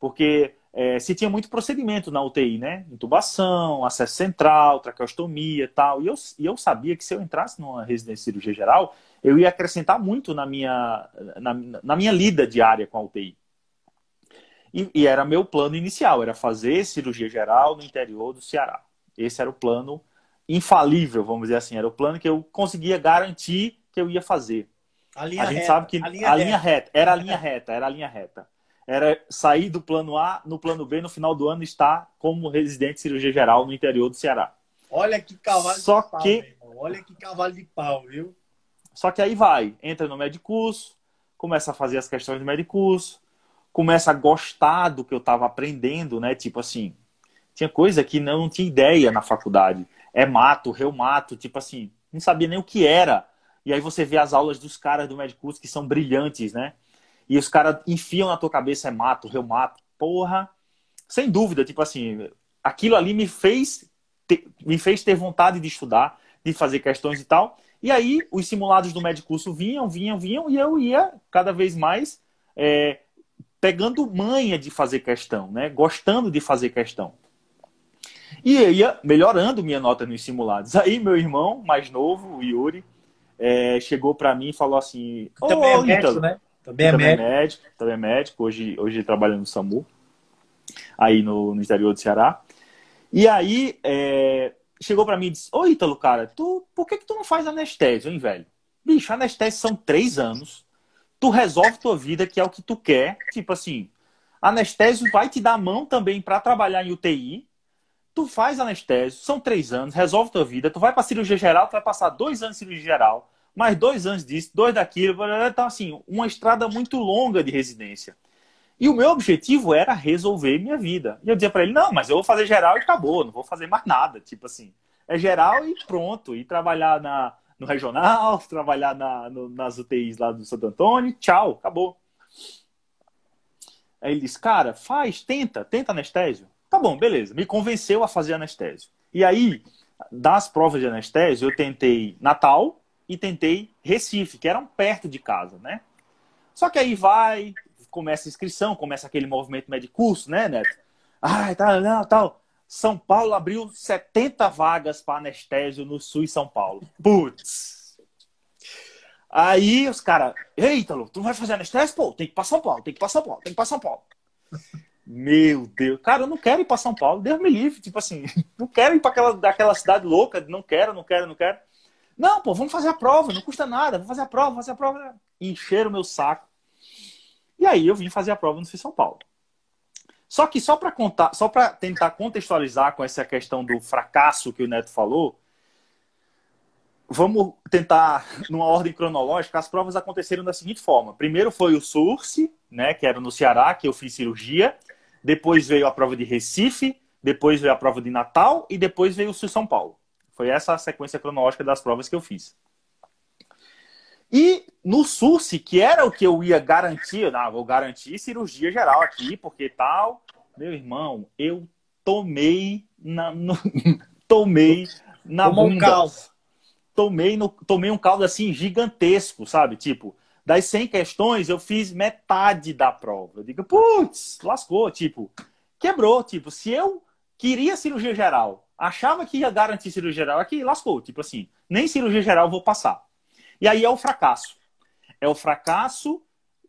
Porque é, se tinha muito procedimento na UTI, né? Intubação, acesso central, traqueostomia tal. E eu, e eu sabia que se eu entrasse numa residência de cirurgia geral, eu ia acrescentar muito na minha, na, na minha lida diária com a UTI. E, e, era meu plano inicial, era fazer cirurgia geral no interior do Ceará. Esse era o plano infalível, vamos dizer assim. Era o plano que eu conseguia garantir que eu ia fazer. A, a gente reta, sabe que a linha, a linha reta. reta. era a linha reta, era a linha reta. Era sair do plano A, no plano B, no final do ano estar como residente de cirurgia geral no interior do Ceará. Olha que cavalo Só de pau, que... Olha que cavalo de pau, viu? Só que aí vai, entra no medicurso, começa a fazer as questões do medicurso, começa a gostar do que eu estava aprendendo, né? Tipo assim, tinha coisa que não tinha ideia na faculdade é mato, reumato, tipo assim, não sabia nem o que era. E aí você vê as aulas dos caras do Medicus que são brilhantes, né? E os caras enfiam na tua cabeça é mato, reumato. Porra, sem dúvida, tipo assim, aquilo ali me fez ter, me fez ter vontade de estudar, de fazer questões e tal. E aí os simulados do Medicurso vinham, vinham, vinham, e eu ia cada vez mais é, pegando manha de fazer questão, né? Gostando de fazer questão. E eu ia melhorando minha nota nos simulados. Aí meu irmão mais novo, o Yuri, é, chegou para mim e falou assim: Também é médico, né? Também é, também é médico. Também é médico. Hoje, hoje trabalha no SAMU, aí no, no interior do Ceará. E aí é, chegou para mim e disse: Ô Ítalo, cara, tu, por que, que tu não faz anestésio, hein, velho? Bicho, anestésio são três anos. Tu resolve tua vida, que é o que tu quer. Tipo assim, anestésio vai te dar mão também para trabalhar em UTI tu faz anestésio, são três anos, resolve tua vida, tu vai para cirurgia geral, tu vai passar dois anos de cirurgia geral, mais dois anos disso, dois daquilo, então assim, uma estrada muito longa de residência. E o meu objetivo era resolver minha vida. E eu dizia para ele, não, mas eu vou fazer geral e acabou, não vou fazer mais nada, tipo assim, é geral e pronto, e trabalhar na, no regional, trabalhar na, no, nas UTIs lá do Santo Antônio, tchau, acabou. Aí ele disse, cara, faz, tenta, tenta anestésio. Tá bom, beleza. Me convenceu a fazer anestésio. E aí, das provas de anestésio, eu tentei Natal e tentei Recife, que eram perto de casa, né? Só que aí vai, começa a inscrição, começa aquele movimento curso, né, Neto? Ai, tá, não, tal. São Paulo abriu 70 vagas para anestésio no SUS São Paulo. Putz. Aí os caras, eita, tu não vai fazer anestésio? Pô, tem que ir para São Paulo, tem que ir para São Paulo, tem que ir para São Paulo. Meu Deus, cara, eu não quero ir para São Paulo, Deus me livre, tipo assim, não quero ir para aquela daquela cidade louca, não quero, não quero, não quero. Não, pô, vamos fazer a prova, não custa nada, vamos fazer a prova, fazer a prova. Encher o meu saco. E aí eu vim fazer a prova no São Paulo. Só que só para contar, só para tentar contextualizar com essa questão do fracasso que o Neto falou, vamos tentar numa ordem cronológica. As provas aconteceram da seguinte forma: primeiro foi o SURSE, né, que era no Ceará, que eu fiz cirurgia. Depois veio a prova de Recife, depois veio a prova de Natal e depois veio o Sul São Paulo. Foi essa a sequência cronológica das provas que eu fiz. E no SURSE, que era o que eu ia garantir, não, vou garantir cirurgia geral aqui, porque tal. Meu irmão, eu tomei na, no, tomei na Tomou bunda. Um caldo. Tomei, no, tomei um caldo assim gigantesco, sabe? Tipo, das 100 questões, eu fiz metade da prova. Eu digo, putz, lascou. Tipo, quebrou. Tipo, se eu queria cirurgia geral, achava que ia garantir cirurgia geral, aqui lascou. Tipo assim, nem cirurgia geral vou passar. E aí é o fracasso. É o fracasso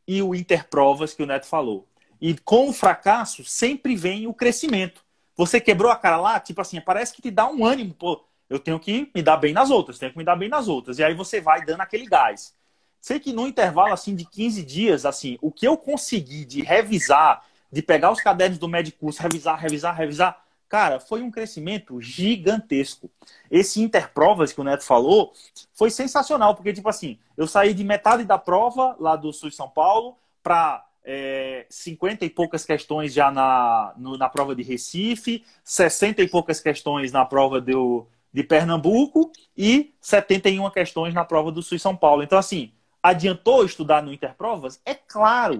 e o interprovas que o Neto falou. E com o fracasso sempre vem o crescimento. Você quebrou a cara lá, tipo assim, parece que te dá um ânimo, pô, eu tenho que me dar bem nas outras, tenho que me dar bem nas outras. E aí você vai dando aquele gás. Sei que no intervalo assim de 15 dias, assim, o que eu consegui de revisar, de pegar os cadernos do Medicurso, revisar, revisar, revisar, cara, foi um crescimento gigantesco. Esse interprovas que o Neto falou foi sensacional, porque tipo assim, eu saí de metade da prova lá do Sul de São Paulo para é, 50 e poucas questões já na, no, na prova de Recife, 60 e poucas questões na prova do, de Pernambuco e 71 questões na prova do Sul São Paulo. Então, assim, Adiantou estudar no Interprovas? É claro.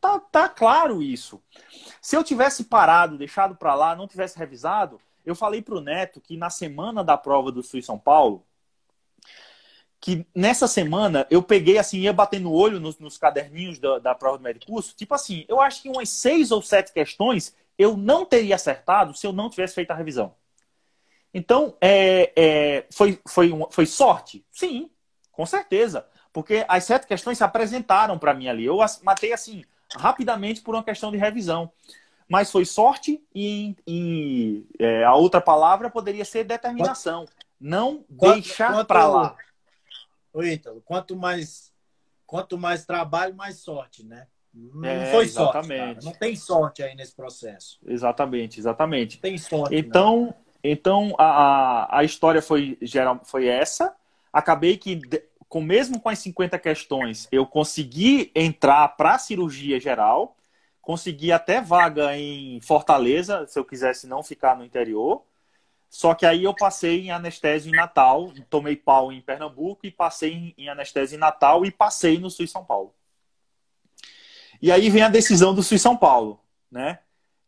Tá, tá claro isso. Se eu tivesse parado, deixado para lá, não tivesse revisado, eu falei para o Neto que na semana da prova do Sul São Paulo, que nessa semana eu peguei assim, ia batendo o olho nos, nos caderninhos da, da prova do médico curso, tipo assim, eu acho que umas seis ou sete questões eu não teria acertado se eu não tivesse feito a revisão. Então, é, é, foi, foi, foi sorte? Sim, com certeza. Porque as sete questões se apresentaram para mim ali. Eu matei assim, rapidamente por uma questão de revisão. Mas foi sorte e, e é, a outra palavra poderia ser determinação. Não quanto, deixar para lá. Oi, Ítalo, quanto mais, quanto mais trabalho, mais sorte, né? Não é, foi exatamente. sorte. Não tem sorte aí nesse processo. Exatamente, exatamente. Não tem sorte. Então, então a, a história foi, geral, foi essa. Acabei que com mesmo com as 50 questões, eu consegui entrar para a cirurgia geral, consegui até vaga em Fortaleza, se eu quisesse não ficar no interior. Só que aí eu passei em anestésio em Natal, tomei pau em Pernambuco e passei em anestésio em Natal e passei no Sul São Paulo. E aí vem a decisão do Sul São Paulo, né?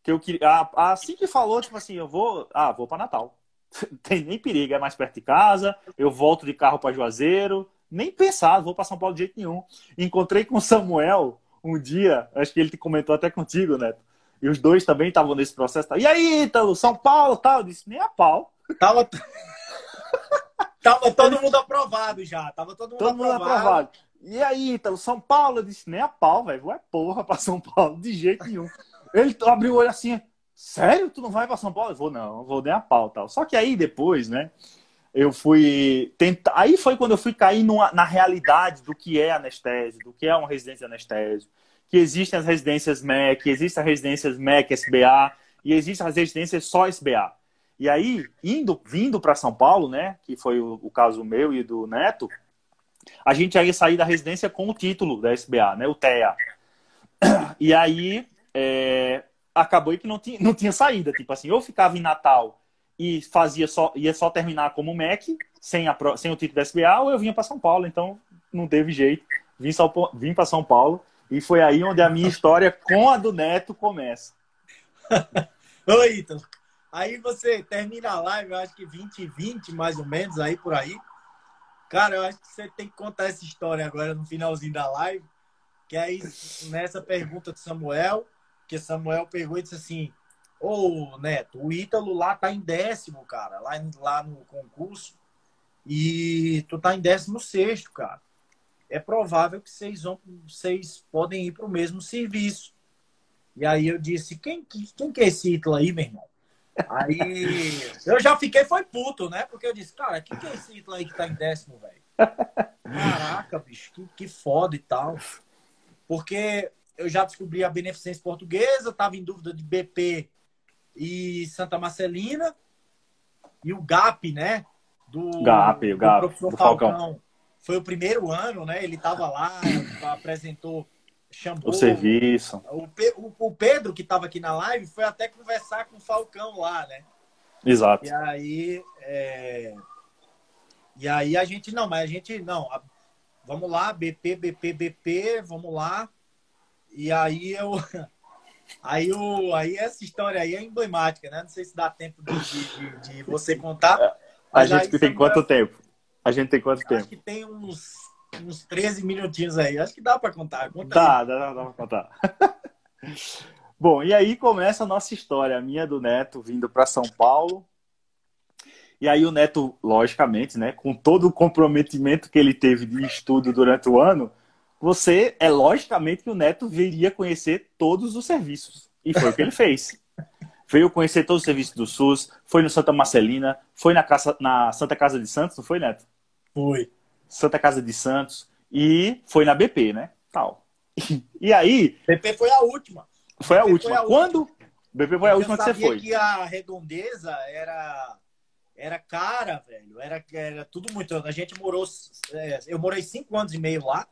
Que eu queria, assim que falou, tipo assim, eu vou, ah, vou para Natal. Tem nem perigo, é mais perto de casa, eu volto de carro para Juazeiro, nem pensar, vou para São Paulo de jeito nenhum. Encontrei com o Samuel um dia, acho que ele te comentou até contigo, Neto. E os dois também estavam nesse processo. E aí, Ítalo, São Paulo, tal? Eu disse, nem a pau. Tava, Tava todo mundo aprovado já. Tava todo mundo, todo aprovado. mundo aprovado. E aí, Ítalo, São Paulo? Eu disse, nem a pau, velho. É porra pra São Paulo, de jeito nenhum. Ele abriu o olho assim, sério? Tu não vai pra São Paulo? Eu vou, não, vou nem a pau tal. Só que aí depois, né? Eu fui tentar. Aí foi quando eu fui cair numa, na realidade do que é anestésio, do que é uma residência de anestésio, que existem as residências MEC, existem as residências MEC SBA e existem as residências só SBA. E aí, indo, vindo para São Paulo, né, que foi o, o, caso meu e do Neto, a gente ia sair da residência com o título da SBA, né, o TEA. E aí, é, acabou que não tinha, não tinha saída. Tipo assim, eu ficava em Natal e fazia só ia só terminar como MEC, sem, a, sem o título da SBA, ou eu vinha para São Paulo, então não teve jeito. Vim, vim para São Paulo e foi aí onde a minha história com a do Neto começa. Oi, Ítalo. Aí você termina a live, eu acho que 20 e 20, mais ou menos, aí por aí. Cara, eu acho que você tem que contar essa história agora no finalzinho da live. Que aí, nessa pergunta de Samuel, que Samuel pegou e disse assim: Ô Neto, o Ítalo lá tá em décimo, cara, lá, lá no concurso. E tu tá em décimo sexto, cara. É provável que vocês vão, vocês podem ir para o mesmo serviço. E aí eu disse, quem, quem que é esse Ítalo aí, meu irmão? Aí eu já fiquei, foi puto, né? Porque eu disse, cara, quem que é esse Ítalo aí que tá em décimo, velho? Caraca, bicho, que, que foda e tal. Porque eu já descobri a beneficência portuguesa, tava em dúvida de BP e Santa Marcelina. E o GAP, né? Do, GAP, o GAP, do professor do Falcão. Falcão. Foi o primeiro ano, né? Ele tava lá, apresentou chamou o serviço. O, o, o Pedro, que estava aqui na live, foi até conversar com o Falcão lá, né? Exato. E aí, é... e aí a gente, não, mas a gente, não, vamos lá, BP, BP, BP, vamos lá. E aí eu. Aí, o, aí essa história aí é emblemática, né? Não sei se dá tempo de, de, de você contar. A gente tem quanto tempo? A gente tem quanto tempo? Acho que tem uns uns 13 minutinhos aí. Acho que dá para contar. Conta dá, dá, dá, dá para contar. Bom, e aí começa a nossa história, a minha do Neto vindo para São Paulo. E aí o Neto, logicamente, né, com todo o comprometimento que ele teve de estudo durante o ano, você é logicamente que o Neto viria conhecer todos os serviços. E foi o que ele fez. Veio conhecer todos os serviços do SUS, foi no Santa Marcelina, foi na, casa, na Santa Casa de Santos, não foi, Neto? Foi. Santa Casa de Santos e foi na BP, né? Tal. E aí. BP foi a última. Foi a BP última. Foi a Quando? Última. BP foi a última que você foi. que a redondeza era era cara, velho. Era, era tudo muito. A gente morou. É, eu morei cinco anos e meio lá,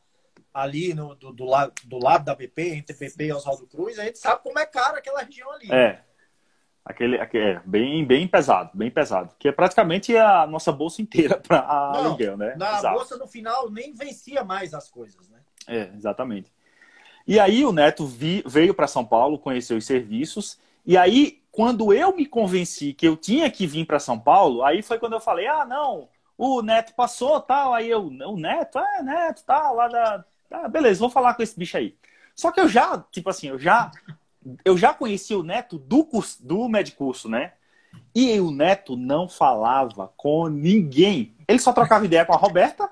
ali no, do, do, lado, do lado da BP, entre BP e Oswaldo Cruz. A gente sabe como é cara aquela região ali. É. Aquele, aquele é bem, bem pesado, bem pesado. Que é praticamente a nossa bolsa inteira para aluguel, né? Na Exato. bolsa no final nem vencia mais as coisas, né? É, exatamente. E aí o Neto vi, veio para São Paulo, conheceu os serviços. E aí, quando eu me convenci que eu tinha que vir para São Paulo, aí foi quando eu falei: ah, não, o Neto passou, tal. Aí eu, o Neto, é, Neto, tal, lá da. Ah, beleza, vou falar com esse bicho aí. Só que eu já, tipo assim, eu já eu já conhecia o Neto do, curso, do Medicurso, né? E o Neto não falava com ninguém. Ele só trocava ideia com a Roberta,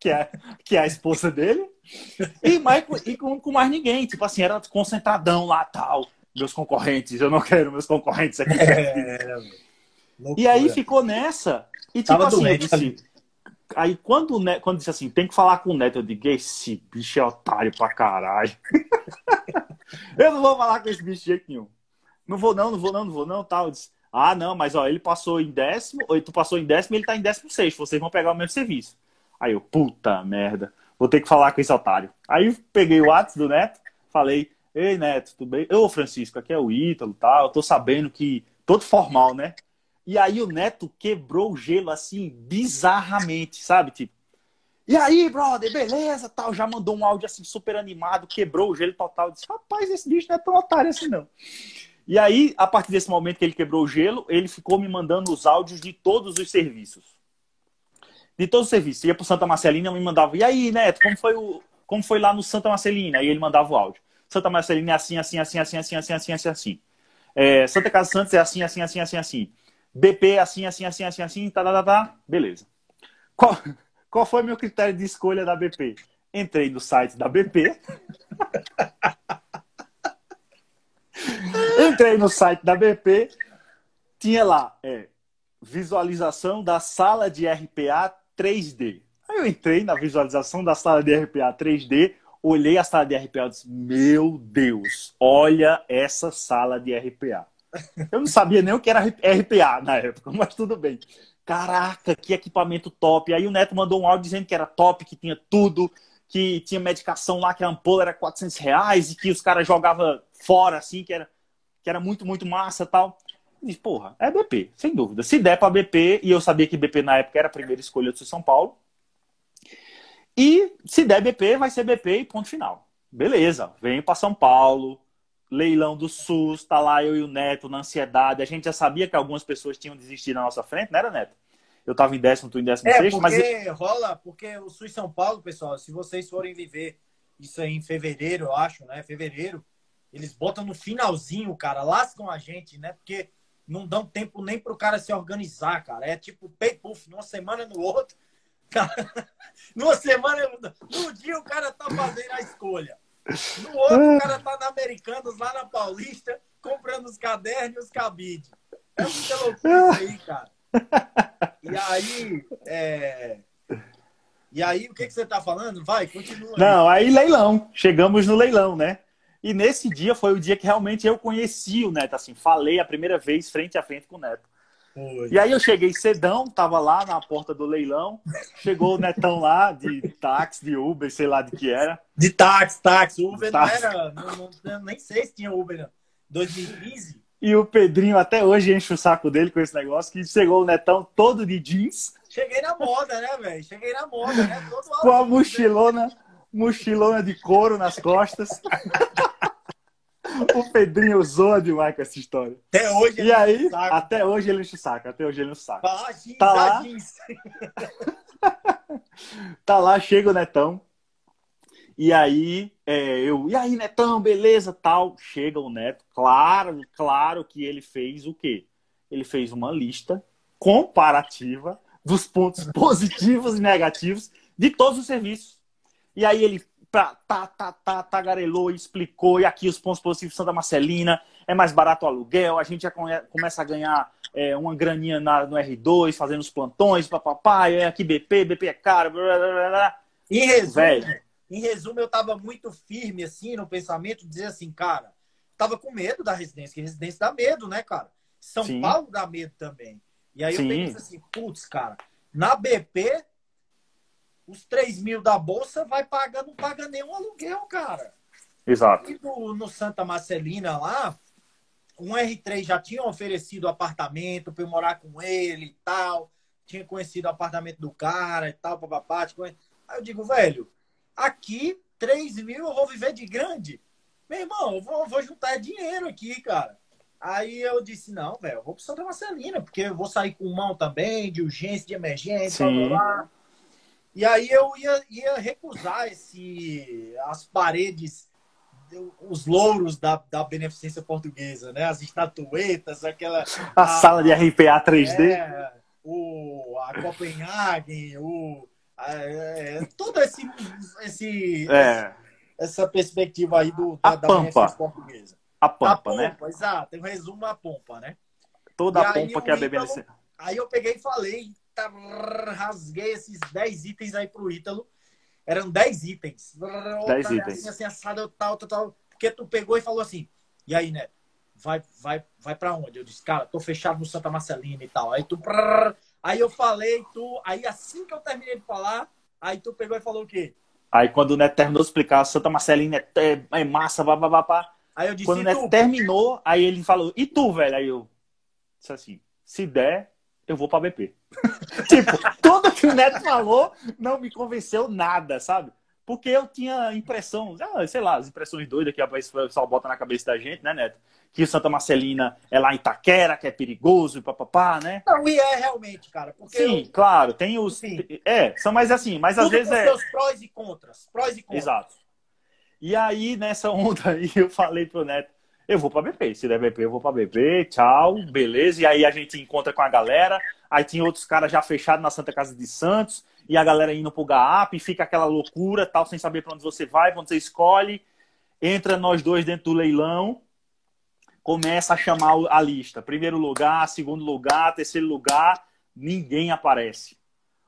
que é, que é a esposa dele, e, mais, e com, com mais ninguém. Tipo assim, era concentradão lá, tal. Meus concorrentes, eu não quero meus concorrentes aqui. É, e aí ficou nessa. E tipo Tava assim, doente, disse, aí quando, quando disse assim, tem que falar com o Neto, eu digo, esse bicho é otário pra caralho. Eu não vou falar com esse bicho de jeito nenhum. Não vou não, não vou não, não vou não, tal. Disse, ah, não, mas ó, ele passou em décimo, ou tu passou em décimo e ele tá em décimo sexto. Vocês vão pegar o mesmo serviço. Aí eu, puta merda, vou ter que falar com esse otário. Aí peguei o WhatsApp do Neto, falei, ei Neto, tudo bem? Ô Francisco, aqui é o Ítalo, tal. Eu tô sabendo que. Todo formal, né? E aí o Neto quebrou o gelo assim, bizarramente, sabe? Tipo, e aí, brother, beleza, tal. Já mandou um áudio assim super animado, quebrou o gelo total. Disse, rapaz, esse bicho não é tão otário assim, não. E aí, a partir desse momento que ele quebrou o gelo, ele ficou me mandando os áudios de todos os serviços. De todos os serviços. Ia pro Santa Marcelina, me mandava, e aí, Neto, como foi, o, como foi lá no Santa Marcelina? E ele mandava o áudio. Santa Marcelina é assim, assim, assim, assim, assim, assim, assim, assim, assim. É, Santa Casa Santos é assim, assim, assim, assim, assim. BP assim, assim, assim, assim, assim, tá, tá, tá, tá. Beleza. Qual... Qual foi meu critério de escolha da BP? Entrei no site da BP. Entrei no site da BP. Tinha lá é, visualização da sala de RPA 3D. Aí eu entrei na visualização da sala de RPA 3D, olhei a sala de RPA e disse: Meu Deus, olha essa sala de RPA. Eu não sabia nem o que era RPA na época, mas tudo bem. Caraca, que equipamento top. Aí o Neto mandou um áudio dizendo que era top, que tinha tudo, que tinha medicação lá, que a ampola era 400 reais e que os caras jogavam fora, assim, que era, que era muito, muito massa tal. Eu porra, é BP, sem dúvida. Se der para BP, e eu sabia que BP na época era a primeira escolha do São Paulo. E se der BP, vai ser BP e ponto final. Beleza, venho para São Paulo, leilão do SUS, tá lá eu e o Neto na ansiedade. A gente já sabia que algumas pessoas tinham desistido na nossa frente, não era, Neto? Eu tava em décimo, tu em décimo é, sexto, mas... rola, porque o SUS São Paulo, pessoal, se vocês forem viver isso aí em fevereiro, eu acho, né? Fevereiro, eles botam no finalzinho, cara, lascam a gente, né? Porque não dão tempo nem pro cara se organizar, cara. É tipo pay puff, numa semana no outro. Cara, numa semana, no dia o cara tá fazendo a escolha. No outro, o cara tá na Americanas, lá na Paulista, comprando os cadernos e os cabides. É muita loucura isso aí, cara. E aí, é... E aí, o que, que você tá falando? Vai, continua. Não, aí leilão. Chegamos no leilão, né? E nesse dia foi o dia que realmente eu conheci o Neto, assim, falei a primeira vez frente a frente com o Neto. Foi. E aí eu cheguei cedão, tava lá na porta do leilão, chegou o Netão lá de táxi, de Uber, sei lá de que era. De táxi, táxi, Uber táxi. não era, não, não, nem sei se tinha Uber, não. 2015. E o Pedrinho até hoje enche o saco dele com esse negócio, que chegou o Netão todo de jeans. Cheguei na moda, né, velho? Cheguei na moda, né? Todo com a mochilona, mochilona de couro nas costas. o Pedrinho usou demais com essa história. Até hoje E aí, até hoje ele enche o saco. Até hoje ele enche o saco. Ah, jeans, tá lá. tá lá, chega o Netão. E aí, é, eu, e aí, Netão, beleza, tal. Chega o Neto, claro, claro que ele fez o quê? Ele fez uma lista comparativa dos pontos positivos e negativos de todos os serviços. E aí ele tá, tá, tá, tá, tagarelou e explicou, e aqui os pontos positivos da Marcelina, é mais barato o aluguel, a gente já começa a ganhar é, uma graninha na, no R2, fazendo os plantões, papapá, é aqui BP, BP é caro, blá, blá, blá. Em resumo, Velho. em resumo, eu tava muito firme, assim, no pensamento, dizer assim, cara, tava com medo da residência, que residência dá medo, né, cara? São Sim. Paulo dá medo também. E aí Sim. eu pensei assim, putz, cara, na BP os 3 mil da bolsa vai pagar, não paga nenhum aluguel, cara. Exato. E no, no Santa Marcelina lá, um R3 já tinha oferecido apartamento para eu morar com ele e tal. Tinha conhecido o apartamento do cara e tal, papapá. Aí eu digo, velho, aqui 3 mil eu vou viver de grande. Meu irmão, eu vou, vou juntar dinheiro aqui, cara. Aí eu disse, não, velho, eu vou pro Santa Marcelina, porque eu vou sair com mão também, de urgência, de emergência, blá, blá, blá. E aí eu ia, ia recusar esse, as paredes, os louros da, da beneficência portuguesa, né? As estatuetas, aquela. A, a sala de RPA 3D. É, o, a Copenhagen, o. é, todo esse. esse é. Essa perspectiva aí do, da, da beneficência portuguesa. A Pampa, a né? Exato, um resumo a Pompa, né? Toda e a Pompa que é a beneficência. Aí eu peguei e falei, rasguei esses 10 itens aí pro Ítalo. Eram 10 itens. 10 itens. Assim, assim, assado, tal, tal, tal. Porque tu pegou e falou assim, e aí, né? Vai, vai, vai pra onde? Eu disse, cara, tô fechado no Santa Marcelina e tal. Aí tu. Aí eu falei, tu. Aí assim que eu terminei de falar, aí tu pegou e falou o quê? Aí quando o Neto terminou de explicar, Santa Marcelina é, é, massa, babá. Aí eu disse, quando o Neto terminou, aí ele falou, e tu, velho? Aí eu disse assim, se der, eu vou pra BP. tipo, tudo que o Neto falou não me convenceu nada, sabe? Porque eu tinha impressão, ah, sei lá, as impressões doidas que o pessoal bota na cabeça da gente, né, Neto? Que o Santa Marcelina é lá em Itaquera, que é perigoso e papapá, né? Não, e é realmente, cara. Sim, eu... claro, tem os. Sim. É, são mais assim, mas Tudo às vezes é. seus prós e contras. Prós e contras. Exato. E aí, nessa onda aí, eu falei pro Neto, eu vou para BP. Se der BP, eu vou para BP. Tchau, beleza. E aí a gente encontra com a galera. Aí tinha outros caras já fechados na Santa Casa de Santos. E a galera indo pro GAP. E fica aquela loucura, tal, sem saber para onde você vai, para onde você escolhe. Entra nós dois dentro do leilão. Começa a chamar a lista. Primeiro lugar, segundo lugar, terceiro lugar. Ninguém aparece.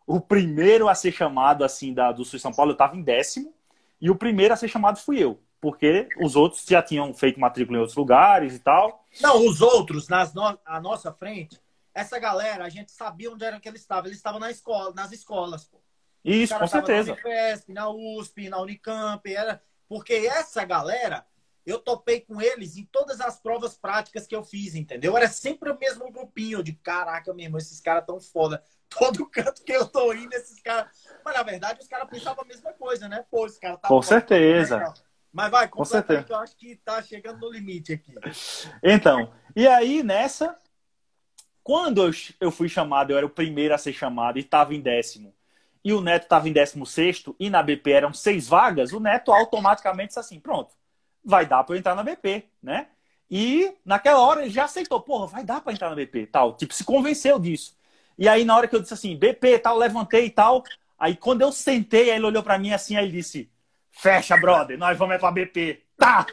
O primeiro a ser chamado, assim, da, do Sul São Paulo, eu estava em décimo. E o primeiro a ser chamado fui eu porque os outros já tinham feito matrícula em outros lugares e tal. Não, os outros, nas no... à nossa frente, essa galera, a gente sabia onde era que eles estavam. Eles estavam na escola, nas escolas, pô. Isso, com certeza. Na Unifesp, na USP, na Unicamp, era... porque essa galera, eu topei com eles em todas as provas práticas que eu fiz, entendeu? Era sempre o mesmo grupinho de caraca, mesmo, esses caras tão foda. Todo canto que eu tô indo, esses caras. Mas na verdade, os caras pensavam a mesma coisa, né? Pô, esse cara tá. Com certeza. Mas vai, com certeza. Que eu acho que tá chegando no limite aqui. Então, e aí nessa, quando eu, eu fui chamado, eu era o primeiro a ser chamado e estava em décimo, e o Neto estava em décimo sexto, e na BP eram seis vagas, o Neto automaticamente disse assim: pronto, vai dar para eu entrar na BP, né? E naquela hora ele já aceitou, porra, vai dar para entrar na BP, tal. Tipo, se convenceu disso. E aí na hora que eu disse assim, BP, tal, levantei e tal. Aí quando eu sentei, aí ele olhou para mim assim, aí ele disse: Fecha, brother, nós vamos é pra BP. Tá!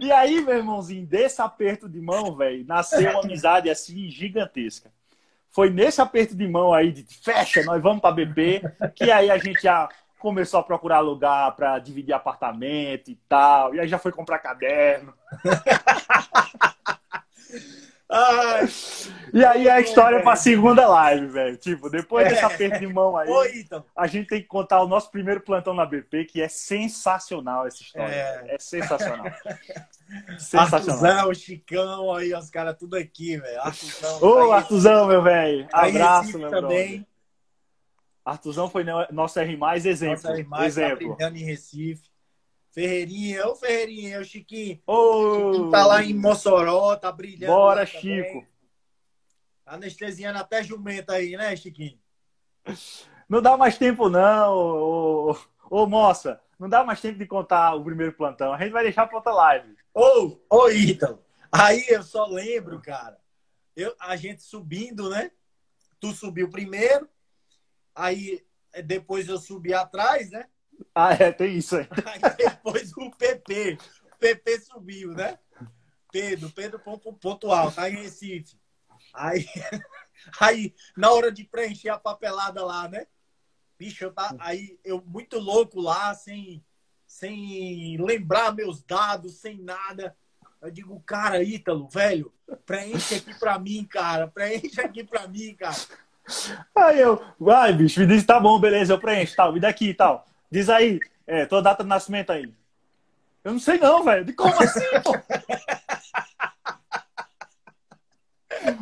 e aí, meu irmãozinho, desse aperto de mão, velho, nasceu uma amizade assim gigantesca. Foi nesse aperto de mão aí de fecha, nós vamos pra BP, que aí a gente já começou a procurar lugar para dividir apartamento e tal. E aí já foi comprar caderno. Ai, e aí a história para a segunda live, velho. Tipo, depois desse aperto de mão aí, Oi, então. a gente tem que contar o nosso primeiro plantão na BP, que é sensacional essa história. É, é sensacional. sensacional. Artuzão, Chicão, aí os caras tudo aqui, velho. Artuzão. Ô, tá Artuzão, meu velho. Abraço, meu também. Brother. Artuzão foi nosso R+, exemplo. Nosso R+, exemplo. Tá em Recife. Ferreirinha, ô Ferreirinha, o Chiquinho. Ô, Chiquinho tá lá em Mossoró, tá brilhando. Bora, Chico. Anestesiando até jumenta aí, né, Chiquinho? Não dá mais tempo, não, ô, ô, ô, moça. Não dá mais tempo de contar o primeiro plantão. A gente vai deixar pra outra live. Ô, ô, Ítalo. Aí eu só lembro, cara. Eu, a gente subindo, né? Tu subiu primeiro. Aí depois eu subi atrás, né? Ah, é, tem isso aí. aí depois o PP. O PP subiu, né? Pedro, Pedro pontual, tá em Recife. Aí, aí, na hora de preencher a papelada lá, né? Bicho, eu tá, aí eu muito louco lá, sem, sem lembrar meus dados, sem nada. Eu digo, cara, Ítalo, velho, preenche aqui pra mim, cara. Preenche aqui pra mim, cara. Aí eu, vai, bicho, me disse, tá bom, beleza, eu preencho, tal, me daqui e tal. Diz aí, é, tua data de nascimento aí. Eu não sei não, velho. De como assim, pô?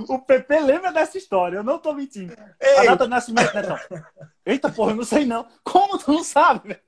O PP lembra dessa história, eu não tô mentindo. Ei. A data de nascimento, né, então? Eita, porra, eu não sei não. Como tu não sabe, velho?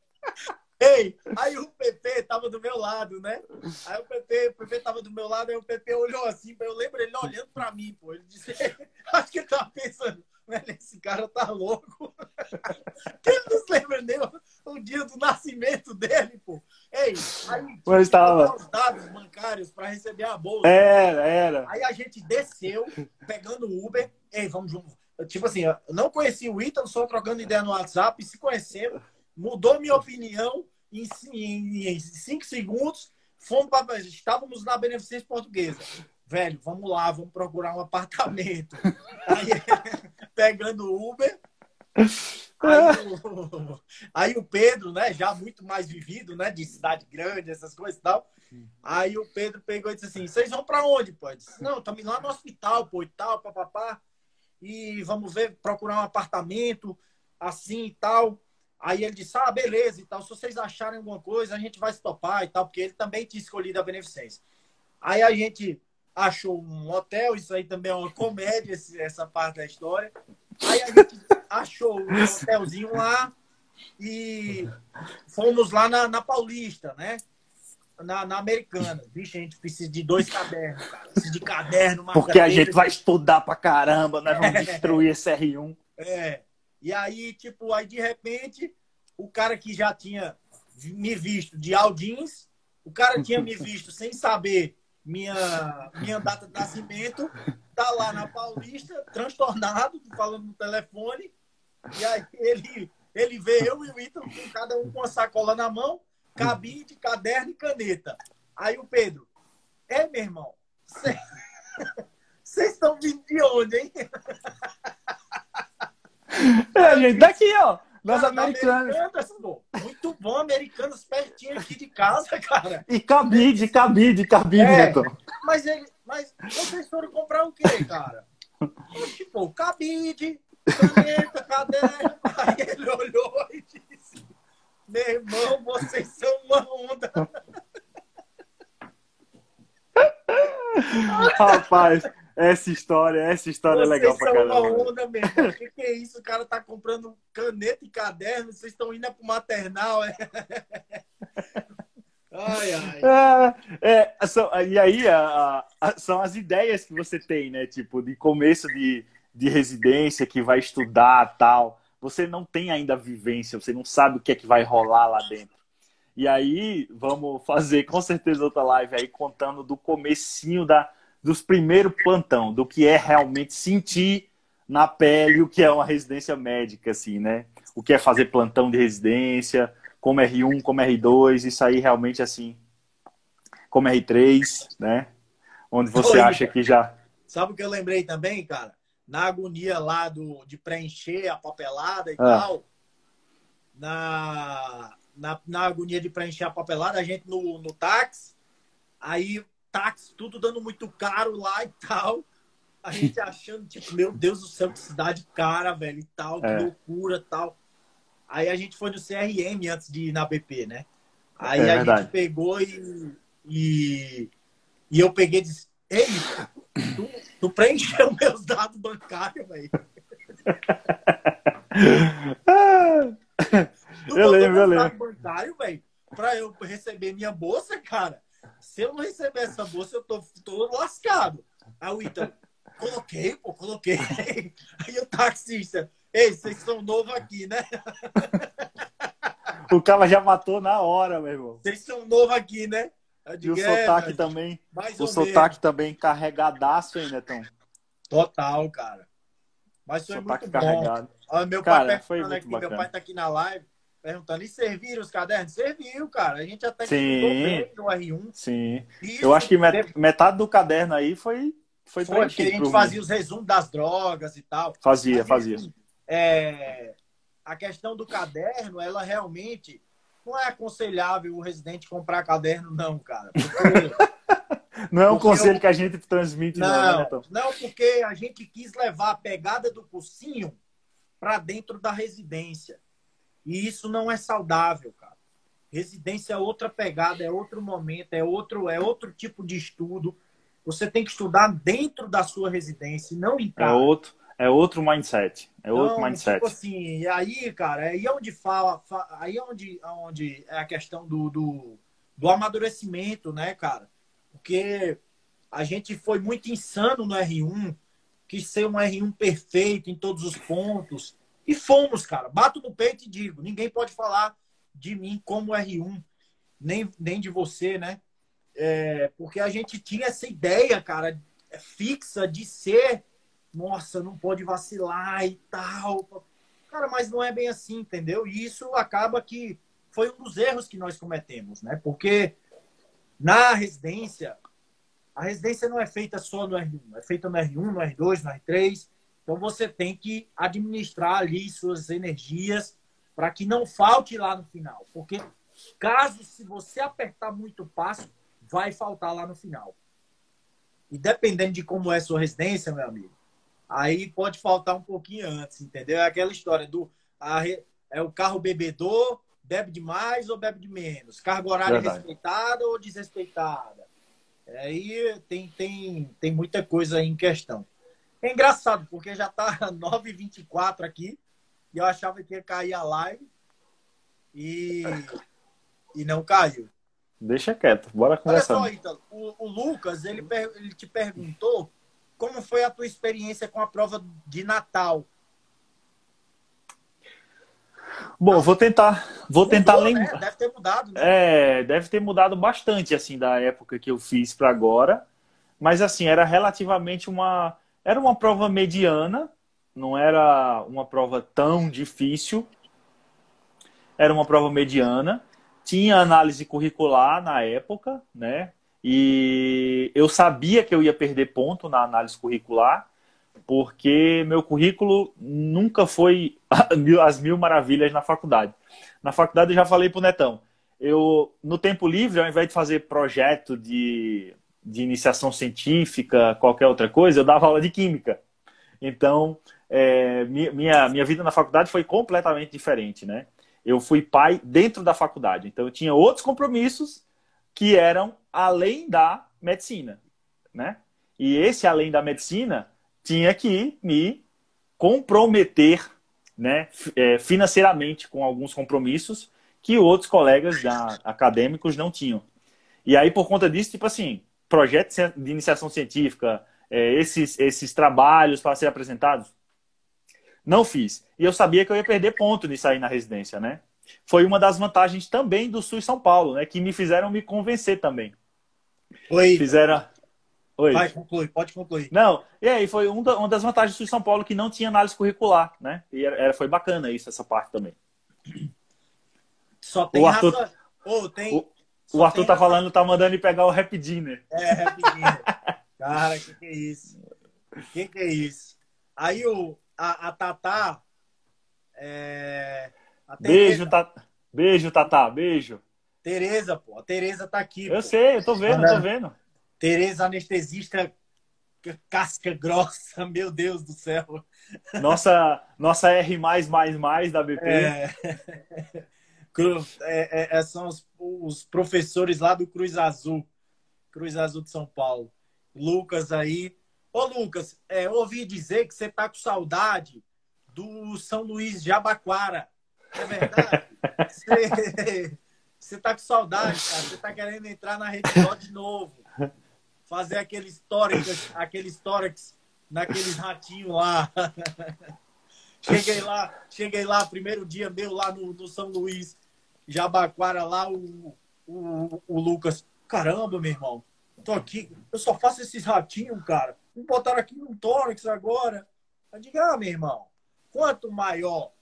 Ei, aí o PP tava do meu lado, né? Aí o PP, o PP tava do meu lado, aí o PP olhou assim, eu lembro ele olhando pra mim, pô. Ele disse, acho que ele tava pensando, velho, esse cara tá louco. Quem não se lembra nem o, dia do nascimento dele, pô. Ei, aí Mas tava. os dados bancários para receber a bolsa. Era, era. Aí a gente desceu, pegando o Uber. Ei, vamos junto. Tipo assim, eu não conheci o Ítalo, só trocando ideia no WhatsApp, se conhecendo, mudou minha opinião em, em, em cinco segundos. Fomos pra, estávamos na Beneficência Portuguesa velho, vamos lá, vamos procurar um apartamento. Aí, pegando o Uber. Aí o, aí o, Pedro, né, já muito mais vivido, né, de cidade grande, essas coisas e tal. Aí o Pedro pegou e disse assim: vocês vão para onde, pô? disse, não, estamos lá no hospital, pô, e tal, papapá. E vamos ver, procurar um apartamento, assim e tal. Aí ele disse: ah, beleza e tal. Se vocês acharem alguma coisa, a gente vai se topar e tal, porque ele também tinha escolhido a beneficência. Aí a gente achou um hotel, isso aí também é uma comédia, essa parte da história. Aí a gente achou um hotelzinho lá e fomos lá na, na Paulista, né? Na, na Americana. Vixe, a gente precisa de dois cadernos, cara. Precisa de caderno, Porque a gente vai estudar pra caramba, nós vamos é. destruir esse R1. É. E aí, tipo, aí de repente, o cara que já tinha me visto de Aldins, o cara tinha me visto sem saber minha, minha data de nascimento, tá lá na Paulista, transtornado, falando no telefone. E aí ele, ele vê eu e o Ítalo, com cada um com uma sacola na mão, cabide, caderno e caneta. Aí o Pedro, é, meu irmão, vocês estão vindo de onde, hein? É, gente, daqui, ó. Nós americanos. Americanas, muito bom, americanos pertinho aqui de casa, cara. E cabide, cabide, cabide, é, então. Mas, ele, mas vocês foram comprar o quê, cara? Tipo, cabide, caneta, caderno. Aí ele olhou e disse: Meu irmão, vocês são uma onda. Rapaz, Essa história, essa história vocês é legal pra caramba. Vocês são uma onda mesmo. O que, que, é isso? O cara tá comprando caneta e caderno, vocês estão indo pro maternal. É? Ai, ai. É, é, são, e aí a, a, são as ideias que você tem, né? Tipo, de começo de, de residência, que vai estudar tal. Você não tem ainda a vivência, você não sabe o que é que vai rolar lá dentro. E aí, vamos fazer com certeza outra live aí contando do comecinho da, dos primeiros plantão, do que é realmente sentir na pele o que é uma residência médica, assim, né? O que é fazer plantão de residência, como R1, como R2, isso aí realmente assim, como R3, né? Onde você acha que já. Sabe o que eu lembrei também, cara? Na agonia lá do, de preencher a papelada e ah. tal, na, na, na agonia de preencher a papelada, a gente no, no táxi, aí táxi, tudo dando muito caro lá e tal. A gente achando, tipo, meu Deus do céu, que cidade cara, velho, e tal, que é. loucura tal. Aí a gente foi no CRM antes de ir na BP, né? Aí é a verdade. gente pegou e, e, e, eu peguei e disse, ei, tu, tu preencheu meus dados bancários, velho. eu lembro, eu lembro. bancário, velho, pra eu receber minha bolsa, cara. Se eu não receber essa bolsa, eu tô, tô lascado. Aí o Ita, coloquei, pô, coloquei. Aí o taxista, Ei, vocês são novos aqui, né? O cara já matou na hora, meu irmão. Vocês são novos aqui, né? E o sotaque também. o sotaque também carregadaço, hein, Netão? Total, cara. Mas foi sotaque muito carregado. bom. meu cara, pai foi muito aqui, Meu pai tá aqui na live perguntando, e serviram os cadernos? Serviu, cara. A gente até Sim. bem no R1. Sim. Isso, Eu acho que metade do caderno aí foi foi, foi porque a gente fazia os resumos das drogas e tal. Fazia, fazia é, a questão do caderno, ela realmente não é aconselhável o residente comprar caderno, não, cara. Porque, não é um conselho eu, que a gente transmite, não, não, né, não, porque a gente quis levar a pegada do cursinho para dentro da residência. E isso não é saudável, cara. Residência é outra pegada, é outro momento, é outro, é outro tipo de estudo. Você tem que estudar dentro da sua residência, não em é casa. É outro, é outro mindset. É outro então, mindset. Tipo assim, aí, cara, aí é onde fala, aí é onde, onde é a questão do, do, do amadurecimento, né, cara? Porque a gente foi muito insano no R1, quis ser um R1 perfeito em todos os pontos. E fomos, cara. Bato no peito e digo: ninguém pode falar de mim como R1, nem, nem de você, né? É, porque a gente tinha essa ideia, cara, fixa de ser nossa, não pode vacilar e tal. Cara, mas não é bem assim, entendeu? E isso acaba que foi um dos erros que nós cometemos, né? Porque na residência, a residência não é feita só no R1, é feita no R1, no R2, no R3. Então você tem que administrar ali suas energias para que não falte lá no final. Porque caso se você apertar muito o passo, vai faltar lá no final. E dependendo de como é a sua residência, meu amigo, aí pode faltar um pouquinho antes, entendeu? É aquela história do a, é o carro bebedor, bebe de mais ou bebe de menos, carga horária Verdade. respeitada ou desrespeitada. Aí tem, tem, tem muita coisa em questão. É engraçado, porque já tá 9h24 aqui e eu achava que ia cair a live e, e não caiu. Deixa quieto, bora conversar. Olha só, Ítalo, o, o Lucas, ele, ele te perguntou como foi a tua experiência com a prova de Natal? Bom, vou tentar, vou Mudou, tentar lembrar. Né? Deve ter mudado, né? É, deve ter mudado bastante assim da época que eu fiz para agora, mas assim era relativamente uma, era uma prova mediana, não era uma prova tão difícil, era uma prova mediana, tinha análise curricular na época, né? E eu sabia que eu ia perder ponto na análise curricular, porque meu currículo nunca foi as mil maravilhas na faculdade. Na faculdade eu já falei pro Netão, eu no tempo livre, ao invés de fazer projeto de, de iniciação científica, qualquer outra coisa, eu dava aula de química. Então, é, minha, minha vida na faculdade foi completamente diferente, né? Eu fui pai dentro da faculdade, então eu tinha outros compromissos que eram além da medicina, né? E esse, além da medicina, tinha que me comprometer né, é, financeiramente com alguns compromissos que outros colegas acadêmicos não tinham. E aí, por conta disso, tipo assim, projetos de iniciação científica, é, esses, esses trabalhos para ser apresentados, não fiz. E eu sabia que eu ia perder ponto nisso aí na residência, né? Foi uma das vantagens também do Sul São Paulo, né? Que me fizeram me convencer também. Oi. Fizeram. Oi. Vai, conclui, pode concluir. Não, e aí foi um da, uma das vantagens do Sul São Paulo que não tinha análise curricular, né? E era, foi bacana isso, essa parte também. Só tem o Arthur, raça... oh, tem... o, o Arthur tá falando, tá mandando ele pegar o Rap Dinner. É, Rap Dinner. Cara, que que é isso? Que que é isso? Aí o, a, a Tatá. É... A beijo, Tatá. Beijo, Tatá. Beijo. Tereza, pô. A Tereza tá aqui. Eu pô. sei, eu tô vendo, eu tô vendo. Tereza, anestesista casca grossa, meu Deus do céu. Nossa, nossa R da BP. É. É, é, são os, os, professores lá do Cruz Azul, Cruz Azul de São Paulo. Lucas aí, Ô, Lucas, é, ouvi dizer que você tá com saudade do São Luís de Abaquara. É verdade? você, você tá com saudade, cara. Você tá querendo entrar na rede só de novo. Fazer aquele tórax, aquele tórax naqueles ratinhos lá. cheguei lá, cheguei lá, primeiro dia meu lá no, no São Luís, Jabaquara, lá o, o, o Lucas. Caramba, meu irmão, tô aqui, eu só faço esses ratinhos, cara. Me botaram aqui no tórax agora. Eu digo, ah, meu irmão, quanto maior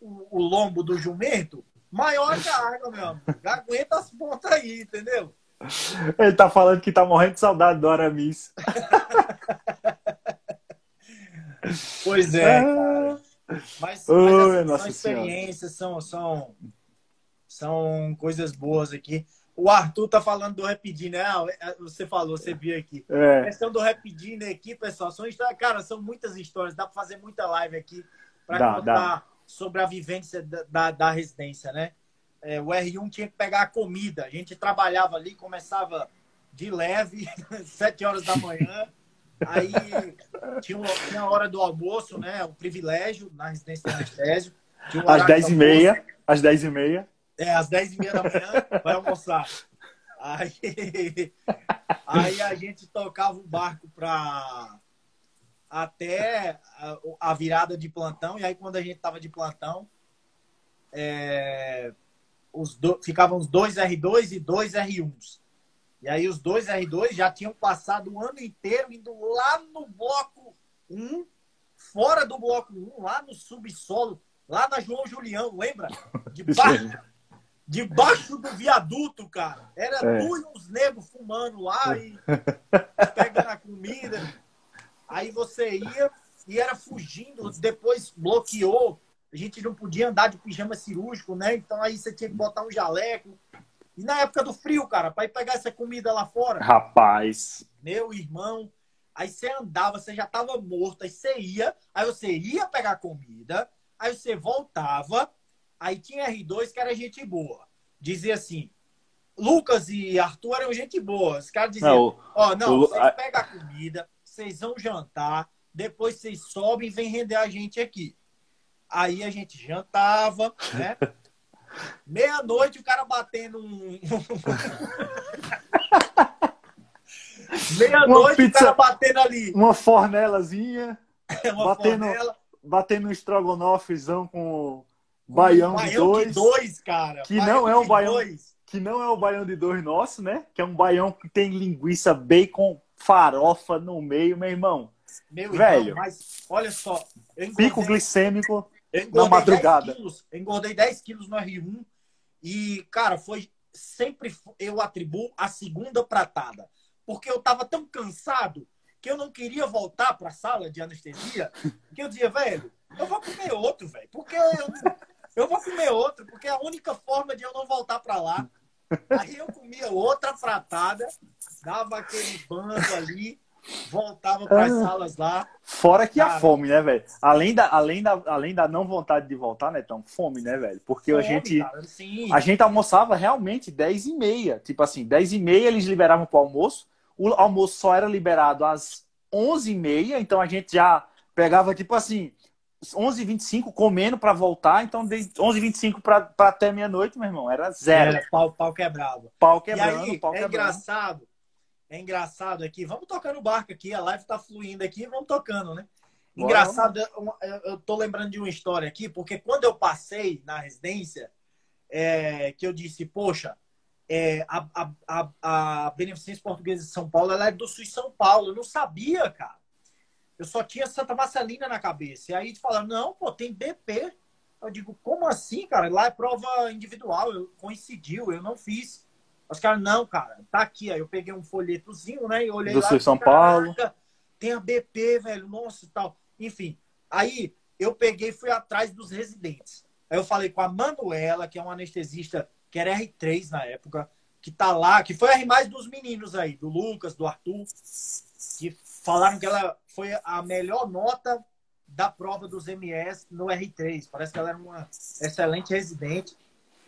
o, o lombo do jumento, maior a carga, meu amigo. Aguenta as pontas aí, entendeu? Ele tá falando que tá morrendo de saudade do Aramis. pois é, ah. cara. Mas, mas assim, são experiências, são, são, são coisas boas aqui. O Arthur tá falando do Rapidinho, né? Ah, é, você falou, você viu aqui. É. A questão do Rapidinho aqui, pessoal, são histórias, cara, são muitas histórias. Dá para fazer muita live aqui para contar dá. sobre a vivência da, da, da residência, né? É, o R1 tinha que pegar a comida. A gente trabalhava ali, começava de leve, sete horas da manhã. Aí tinha, tinha a hora do almoço, né? O privilégio na residência de anestésio. Às dez e meia. Às dez e meia. É, às 10 e meia da manhã, vai almoçar. Aí, aí a gente tocava o barco para até a, a, virada de plantão. E aí, quando a gente tava de plantão, é, os do, ficavam os dois R2 e dois R1s. E aí, os dois R2 já tinham passado o ano inteiro indo lá no bloco 1, fora do bloco 1, lá no subsolo, lá na João Julião, lembra? De barco debaixo do viaduto, cara. Era é. tu e uns negros fumando lá e pegando a comida. Aí você ia e era fugindo, depois bloqueou. A gente não podia andar de pijama cirúrgico, né? Então aí você tinha que botar um jaleco. E na época do frio, cara, para ir pegar essa comida lá fora. Rapaz. Meu irmão. Aí você andava, você já tava morto, aí você ia, aí você ia pegar comida, aí você voltava, Aí tinha R2 que era gente boa. Dizia assim, Lucas e Arthur eram gente boa. Os caras diziam, ó, oh, não, o, vocês pegam a comida, vocês vão jantar, depois vocês sobem e vêm render a gente aqui. Aí a gente jantava, né? Meia-noite o cara batendo um. Meia-noite o cara batendo ali. Uma fornelazinha. uma batendo, fornela. Batendo um estrogonofezão com Baião, de dois. de dois, cara. Que baião não é o baião. Dois. Que não é o baião de dois nosso, né? Que é um baião que tem linguiça, bacon, farofa no meio, meu irmão. Meu Velho. Irmão, mas olha só. Engordei, pico glicêmico na madrugada. 10 quilos, engordei 10 quilos no R1. E, cara, foi. Sempre eu atribuo a segunda pratada. Porque eu tava tão cansado que eu não queria voltar para a sala de anestesia, que eu dizia, velho, eu vou comer outro, velho. Porque eu, eu vou comer outro, porque é a única forma de eu não voltar para lá. Aí eu comia outra pratada, dava aquele bando ali, voltava para as ah. salas lá. Fora que cara, a fome, né, velho? Além da, além, da, além da não vontade de voltar, né, então, fome, né, velho? Porque fome, a gente cara, a gente almoçava realmente 10 e meia. Tipo assim, 10 e meia eles liberavam para almoço. o almoço só era liberado às 11h30, então a gente já pegava, tipo assim, 11h25 comendo para voltar, então de 11h25 para até meia-noite, meu irmão, era zero. É, pau, pau quebrava. Pau quebrando, e aí, pau é engraçado, é engraçado aqui, vamos tocando o barco aqui, a live tá fluindo aqui, vamos tocando, né? Bora, engraçado, eu, eu tô lembrando de uma história aqui, porque quando eu passei na residência, é, que eu disse, poxa, é, a, a, a, a Beneficência Portuguesa de São Paulo, ela é do Sul São Paulo, eu não sabia, cara. Eu só tinha Santa Marcelina na cabeça. E aí falaram, não, pô, tem BP. Eu digo, como assim, cara? Lá é prova individual, eu, coincidiu, eu não fiz. Os caras, não, cara, tá aqui. Aí eu peguei um folhetozinho, né? E olhei Do lá. Sul São Paulo. Tem a BP, velho, nossa e tal. Enfim, aí eu peguei e fui atrás dos residentes. Aí eu falei com a Manuela, que é uma anestesista, que era R3 na época, que tá lá, que foi a R mais dos meninos aí, do Lucas, do Arthur, que falaram que ela foi a melhor nota da prova dos MS no R3. Parece que ela era uma excelente residente.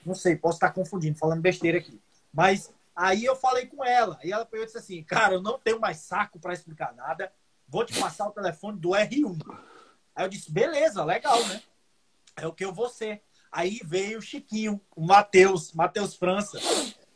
Não sei, posso estar confundindo, falando besteira aqui. Mas aí eu falei com ela, e ela pegou e disse assim: Cara, eu não tenho mais saco para explicar nada, vou te passar o telefone do R1. Aí eu disse: Beleza, legal, né? É o que eu vou ser. Aí veio o Chiquinho, o Matheus, Matheus França,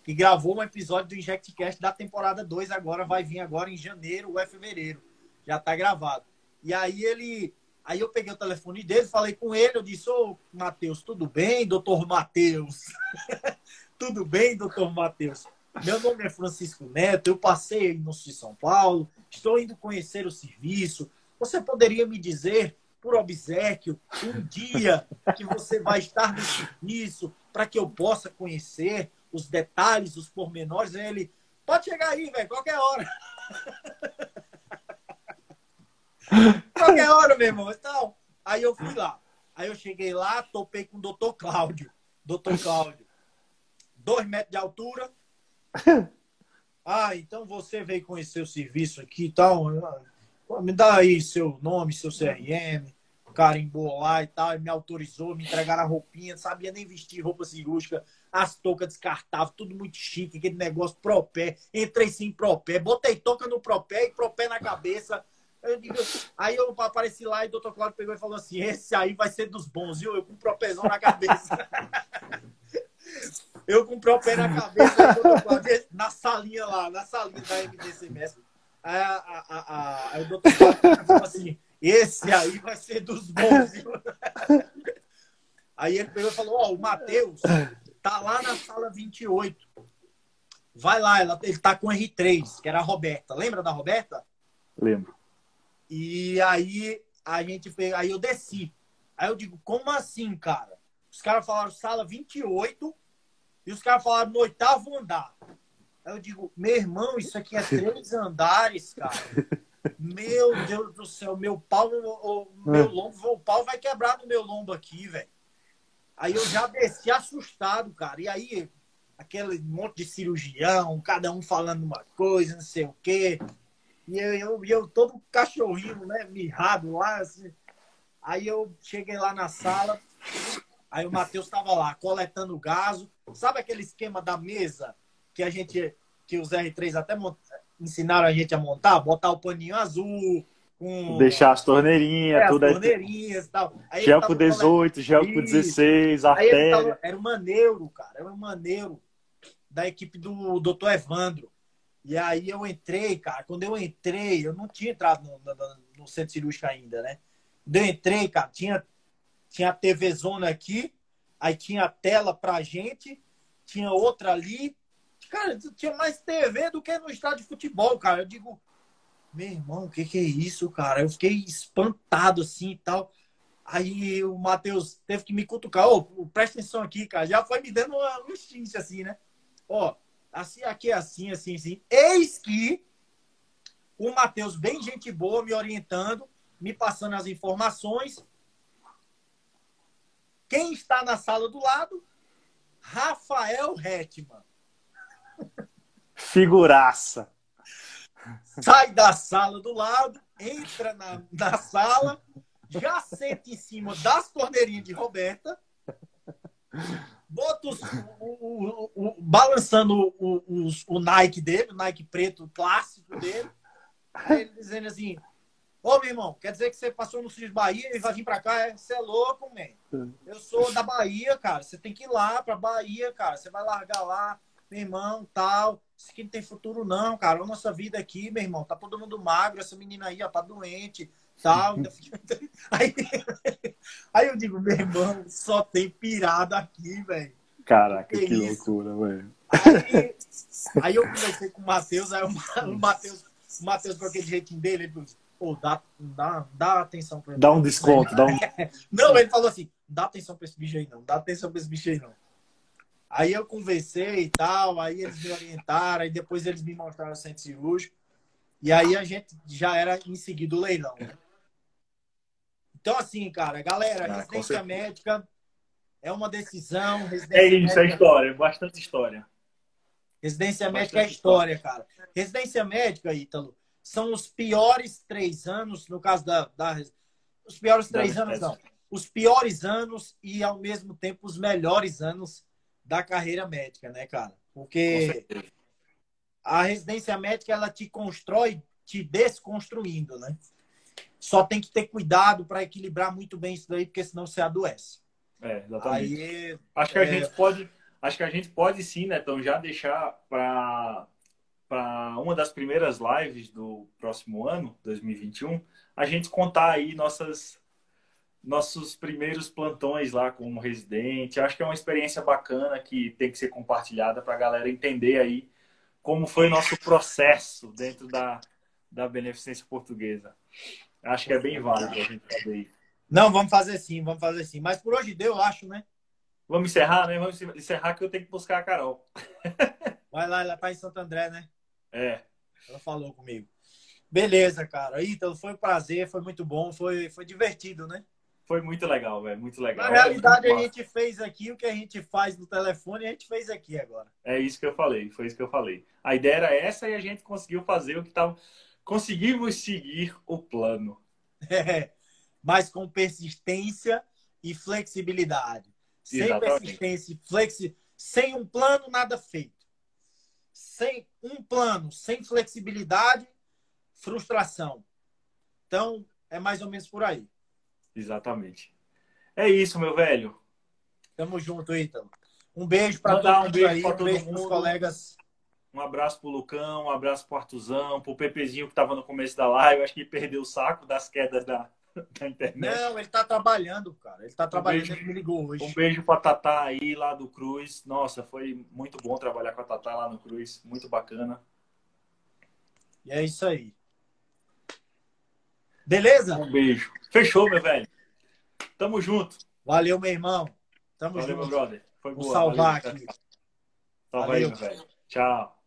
que gravou um episódio do InjectCast da temporada 2, agora vai vir agora em janeiro ou é fevereiro. Já tá gravado. E aí ele. Aí eu peguei o telefone dele, falei com ele, eu disse, ô Matheus, tudo bem, doutor Matheus? tudo bem, doutor Matheus? Meu nome é Francisco Neto, eu passei no Sul de São Paulo, estou indo conhecer o serviço. Você poderia me dizer, por obsequio, um dia que você vai estar no serviço para que eu possa conhecer? Os detalhes, os pormenores, ele pode chegar aí, velho, qualquer hora. qualquer hora, meu irmão. Então, aí eu fui lá. Aí eu cheguei lá, topei com o doutor Cláudio. Doutor Cláudio. Dois metros de altura. Ah, então você veio conhecer o serviço aqui e tal. Me dá aí seu nome, seu CRM carimbou lá e tal, e me autorizou, me entregaram a roupinha, não sabia nem vestir roupa cirúrgica, as toucas descartáveis, tudo muito chique, aquele negócio pro pé. Entrei sim pro pé, botei touca no pro pé e pro pé na cabeça. Eu digo, aí eu apareci lá e o doutor Cláudio pegou e falou assim: esse aí vai ser dos bons, viu? Eu com propézão na cabeça. eu com propé na cabeça, Cláudio, na salinha lá, na salinha da MDCMS. Aí, aí o doutor Cláudio falou assim: esse aí vai ser dos bons. aí ele pegou e falou: Ó, oh, o Matheus tá lá na sala 28. Vai lá, ela, ele tá com R3, que era a Roberta. Lembra da Roberta? Lembro. E aí a gente aí eu desci. Aí eu digo, como assim, cara? Os caras falaram sala 28 e os caras falaram no oitavo andar. Aí eu digo, meu irmão, isso aqui é três andares, cara. Meu Deus do céu, meu pau, o, meu é. lombo, o pau vai quebrar no meu lombo aqui, velho. Aí eu já desci assustado, cara. E aí, aquele monte de cirurgião, cada um falando uma coisa, não sei o quê. E eu, eu, eu todo cachorrinho, né, mirrado lá, assim. Aí eu cheguei lá na sala, aí o Matheus tava lá, coletando o gaso. Sabe aquele esquema da mesa que a gente, que os R3 até ensinaram a gente a montar, botar o paninho azul, com... Deixar as torneirinhas, é, tudo as torneirinhas e tal. Aí gel com 18, gel com 16, artéria. Tava... Era uma neuro, cara. Era uma neuro da equipe do Dr. Evandro. E aí eu entrei, cara. Quando eu entrei, eu não tinha entrado no, no, no centro cirúrgico ainda, né? Quando eu entrei, cara, tinha, tinha a TV Zona aqui, aí tinha a tela pra gente, tinha outra ali, Cara, tinha mais TV do que no estádio de futebol, cara. Eu digo, meu irmão, o que, que é isso, cara? Eu fiquei espantado assim e tal. Aí o Matheus teve que me cutucar. Ô, oh, presta atenção aqui, cara. Já foi me dando uma luxinha assim, né? Ó, assim, aqui assim, assim, assim. Eis que o Matheus, bem gente boa, me orientando, me passando as informações. Quem está na sala do lado? Rafael Hetman. Figuraça. Sai da sala do lado, entra na, na sala, já senta em cima das torneirinhas de Roberta. bota os, o, o, o, balançando o, Nike dele, o Nike preto clássico dele. Ele dizendo assim: Ô, meu irmão, quer dizer que você passou no Cis Bahia e vai vir pra cá? É, você é louco, man. Eu sou da Bahia, cara. Você tem que ir lá pra Bahia, cara. Você vai largar lá, meu irmão, tal. Isso aqui não tem futuro, não, cara. A nossa vida aqui, meu irmão, tá todo mundo magro. Essa menina aí, ó, tá doente, tal. aí, aí eu digo, meu irmão, só tem pirada aqui, velho. Caraca, que, que loucura, velho. Aí, aí, eu conversei com o Matheus, aí o Matheus, o Matheus com aquele jeitinho dele, ele falou pô, dá, dá, dá atenção pra ele. Dá um desconto, dá um... Não, ele falou assim, dá atenção pra esse bicho aí não, dá atenção pra esse bicho aí não. Aí eu conversei e tal, aí eles me orientaram, aí depois eles me mostraram o centro cirúrgico. E aí a gente já era em seguida o leilão. Né? Então, assim, cara, galera, ah, residência médica é uma decisão. É isso, médica... é história, bastante história. Residência bastante médica é história, história, cara. Residência médica, Ítalo, são os piores três anos, no caso da. da os piores três da anos, não. Os piores anos e, ao mesmo tempo, os melhores anos da carreira médica, né, cara? Porque a residência médica ela te constrói te desconstruindo, né? Só tem que ter cuidado para equilibrar muito bem isso daí, porque senão você adoece. É, exatamente. Aí, acho que a é... gente pode, acho que a gente pode sim, né, então já deixar para para uma das primeiras lives do próximo ano, 2021, a gente contar aí nossas nossos primeiros plantões lá como residente. Acho que é uma experiência bacana que tem que ser compartilhada para a galera entender aí como foi o nosso processo dentro da, da beneficência portuguesa. Acho que é bem válido a gente fazer isso. Não, vamos fazer sim, vamos fazer sim. Mas por hoje deu, eu acho, né? Vamos encerrar, né? Vamos encerrar que eu tenho que buscar a Carol. Vai lá, ela tá em Santo André, né? É. Ela falou comigo. Beleza, cara. Ítalo, foi um prazer, foi muito bom, foi, foi divertido, né? Foi muito legal, velho. Muito legal. Na realidade, a gente fez aqui o que a gente faz no telefone, a gente fez aqui agora. É isso que eu falei, foi isso que eu falei. A ideia era essa e a gente conseguiu fazer o que estava. Conseguimos seguir o plano. É, mas com persistência e flexibilidade. Sem persistência e flexibilidade. Sem um plano, nada feito. Sem um plano, sem flexibilidade, frustração. Então, é mais ou menos por aí. Exatamente. É isso, meu velho. Tamo junto, Ítalo. Um beijo para todos um beijo aí, pra todo um beijo mundo. colegas. Um abraço pro Lucão, um abraço pro Artuzão, pro Pepezinho que estava no começo da live. Acho que perdeu o saco das quedas da, da internet. Não, ele tá trabalhando, cara. Ele tá trabalhando, um beijo, ele me ligou hoje. Um beijo pra Tatá aí, lá do Cruz. Nossa, foi muito bom trabalhar com a Tatá lá no Cruz. Muito bacana. E é isso aí. Beleza? Um beijo. Fechou, meu velho. Tamo junto. Valeu, meu irmão. Tamo Valeu, junto. meu brother. Foi boa. Vou salvar Valeu, aqui. Salva aí, meu velho. Tchau.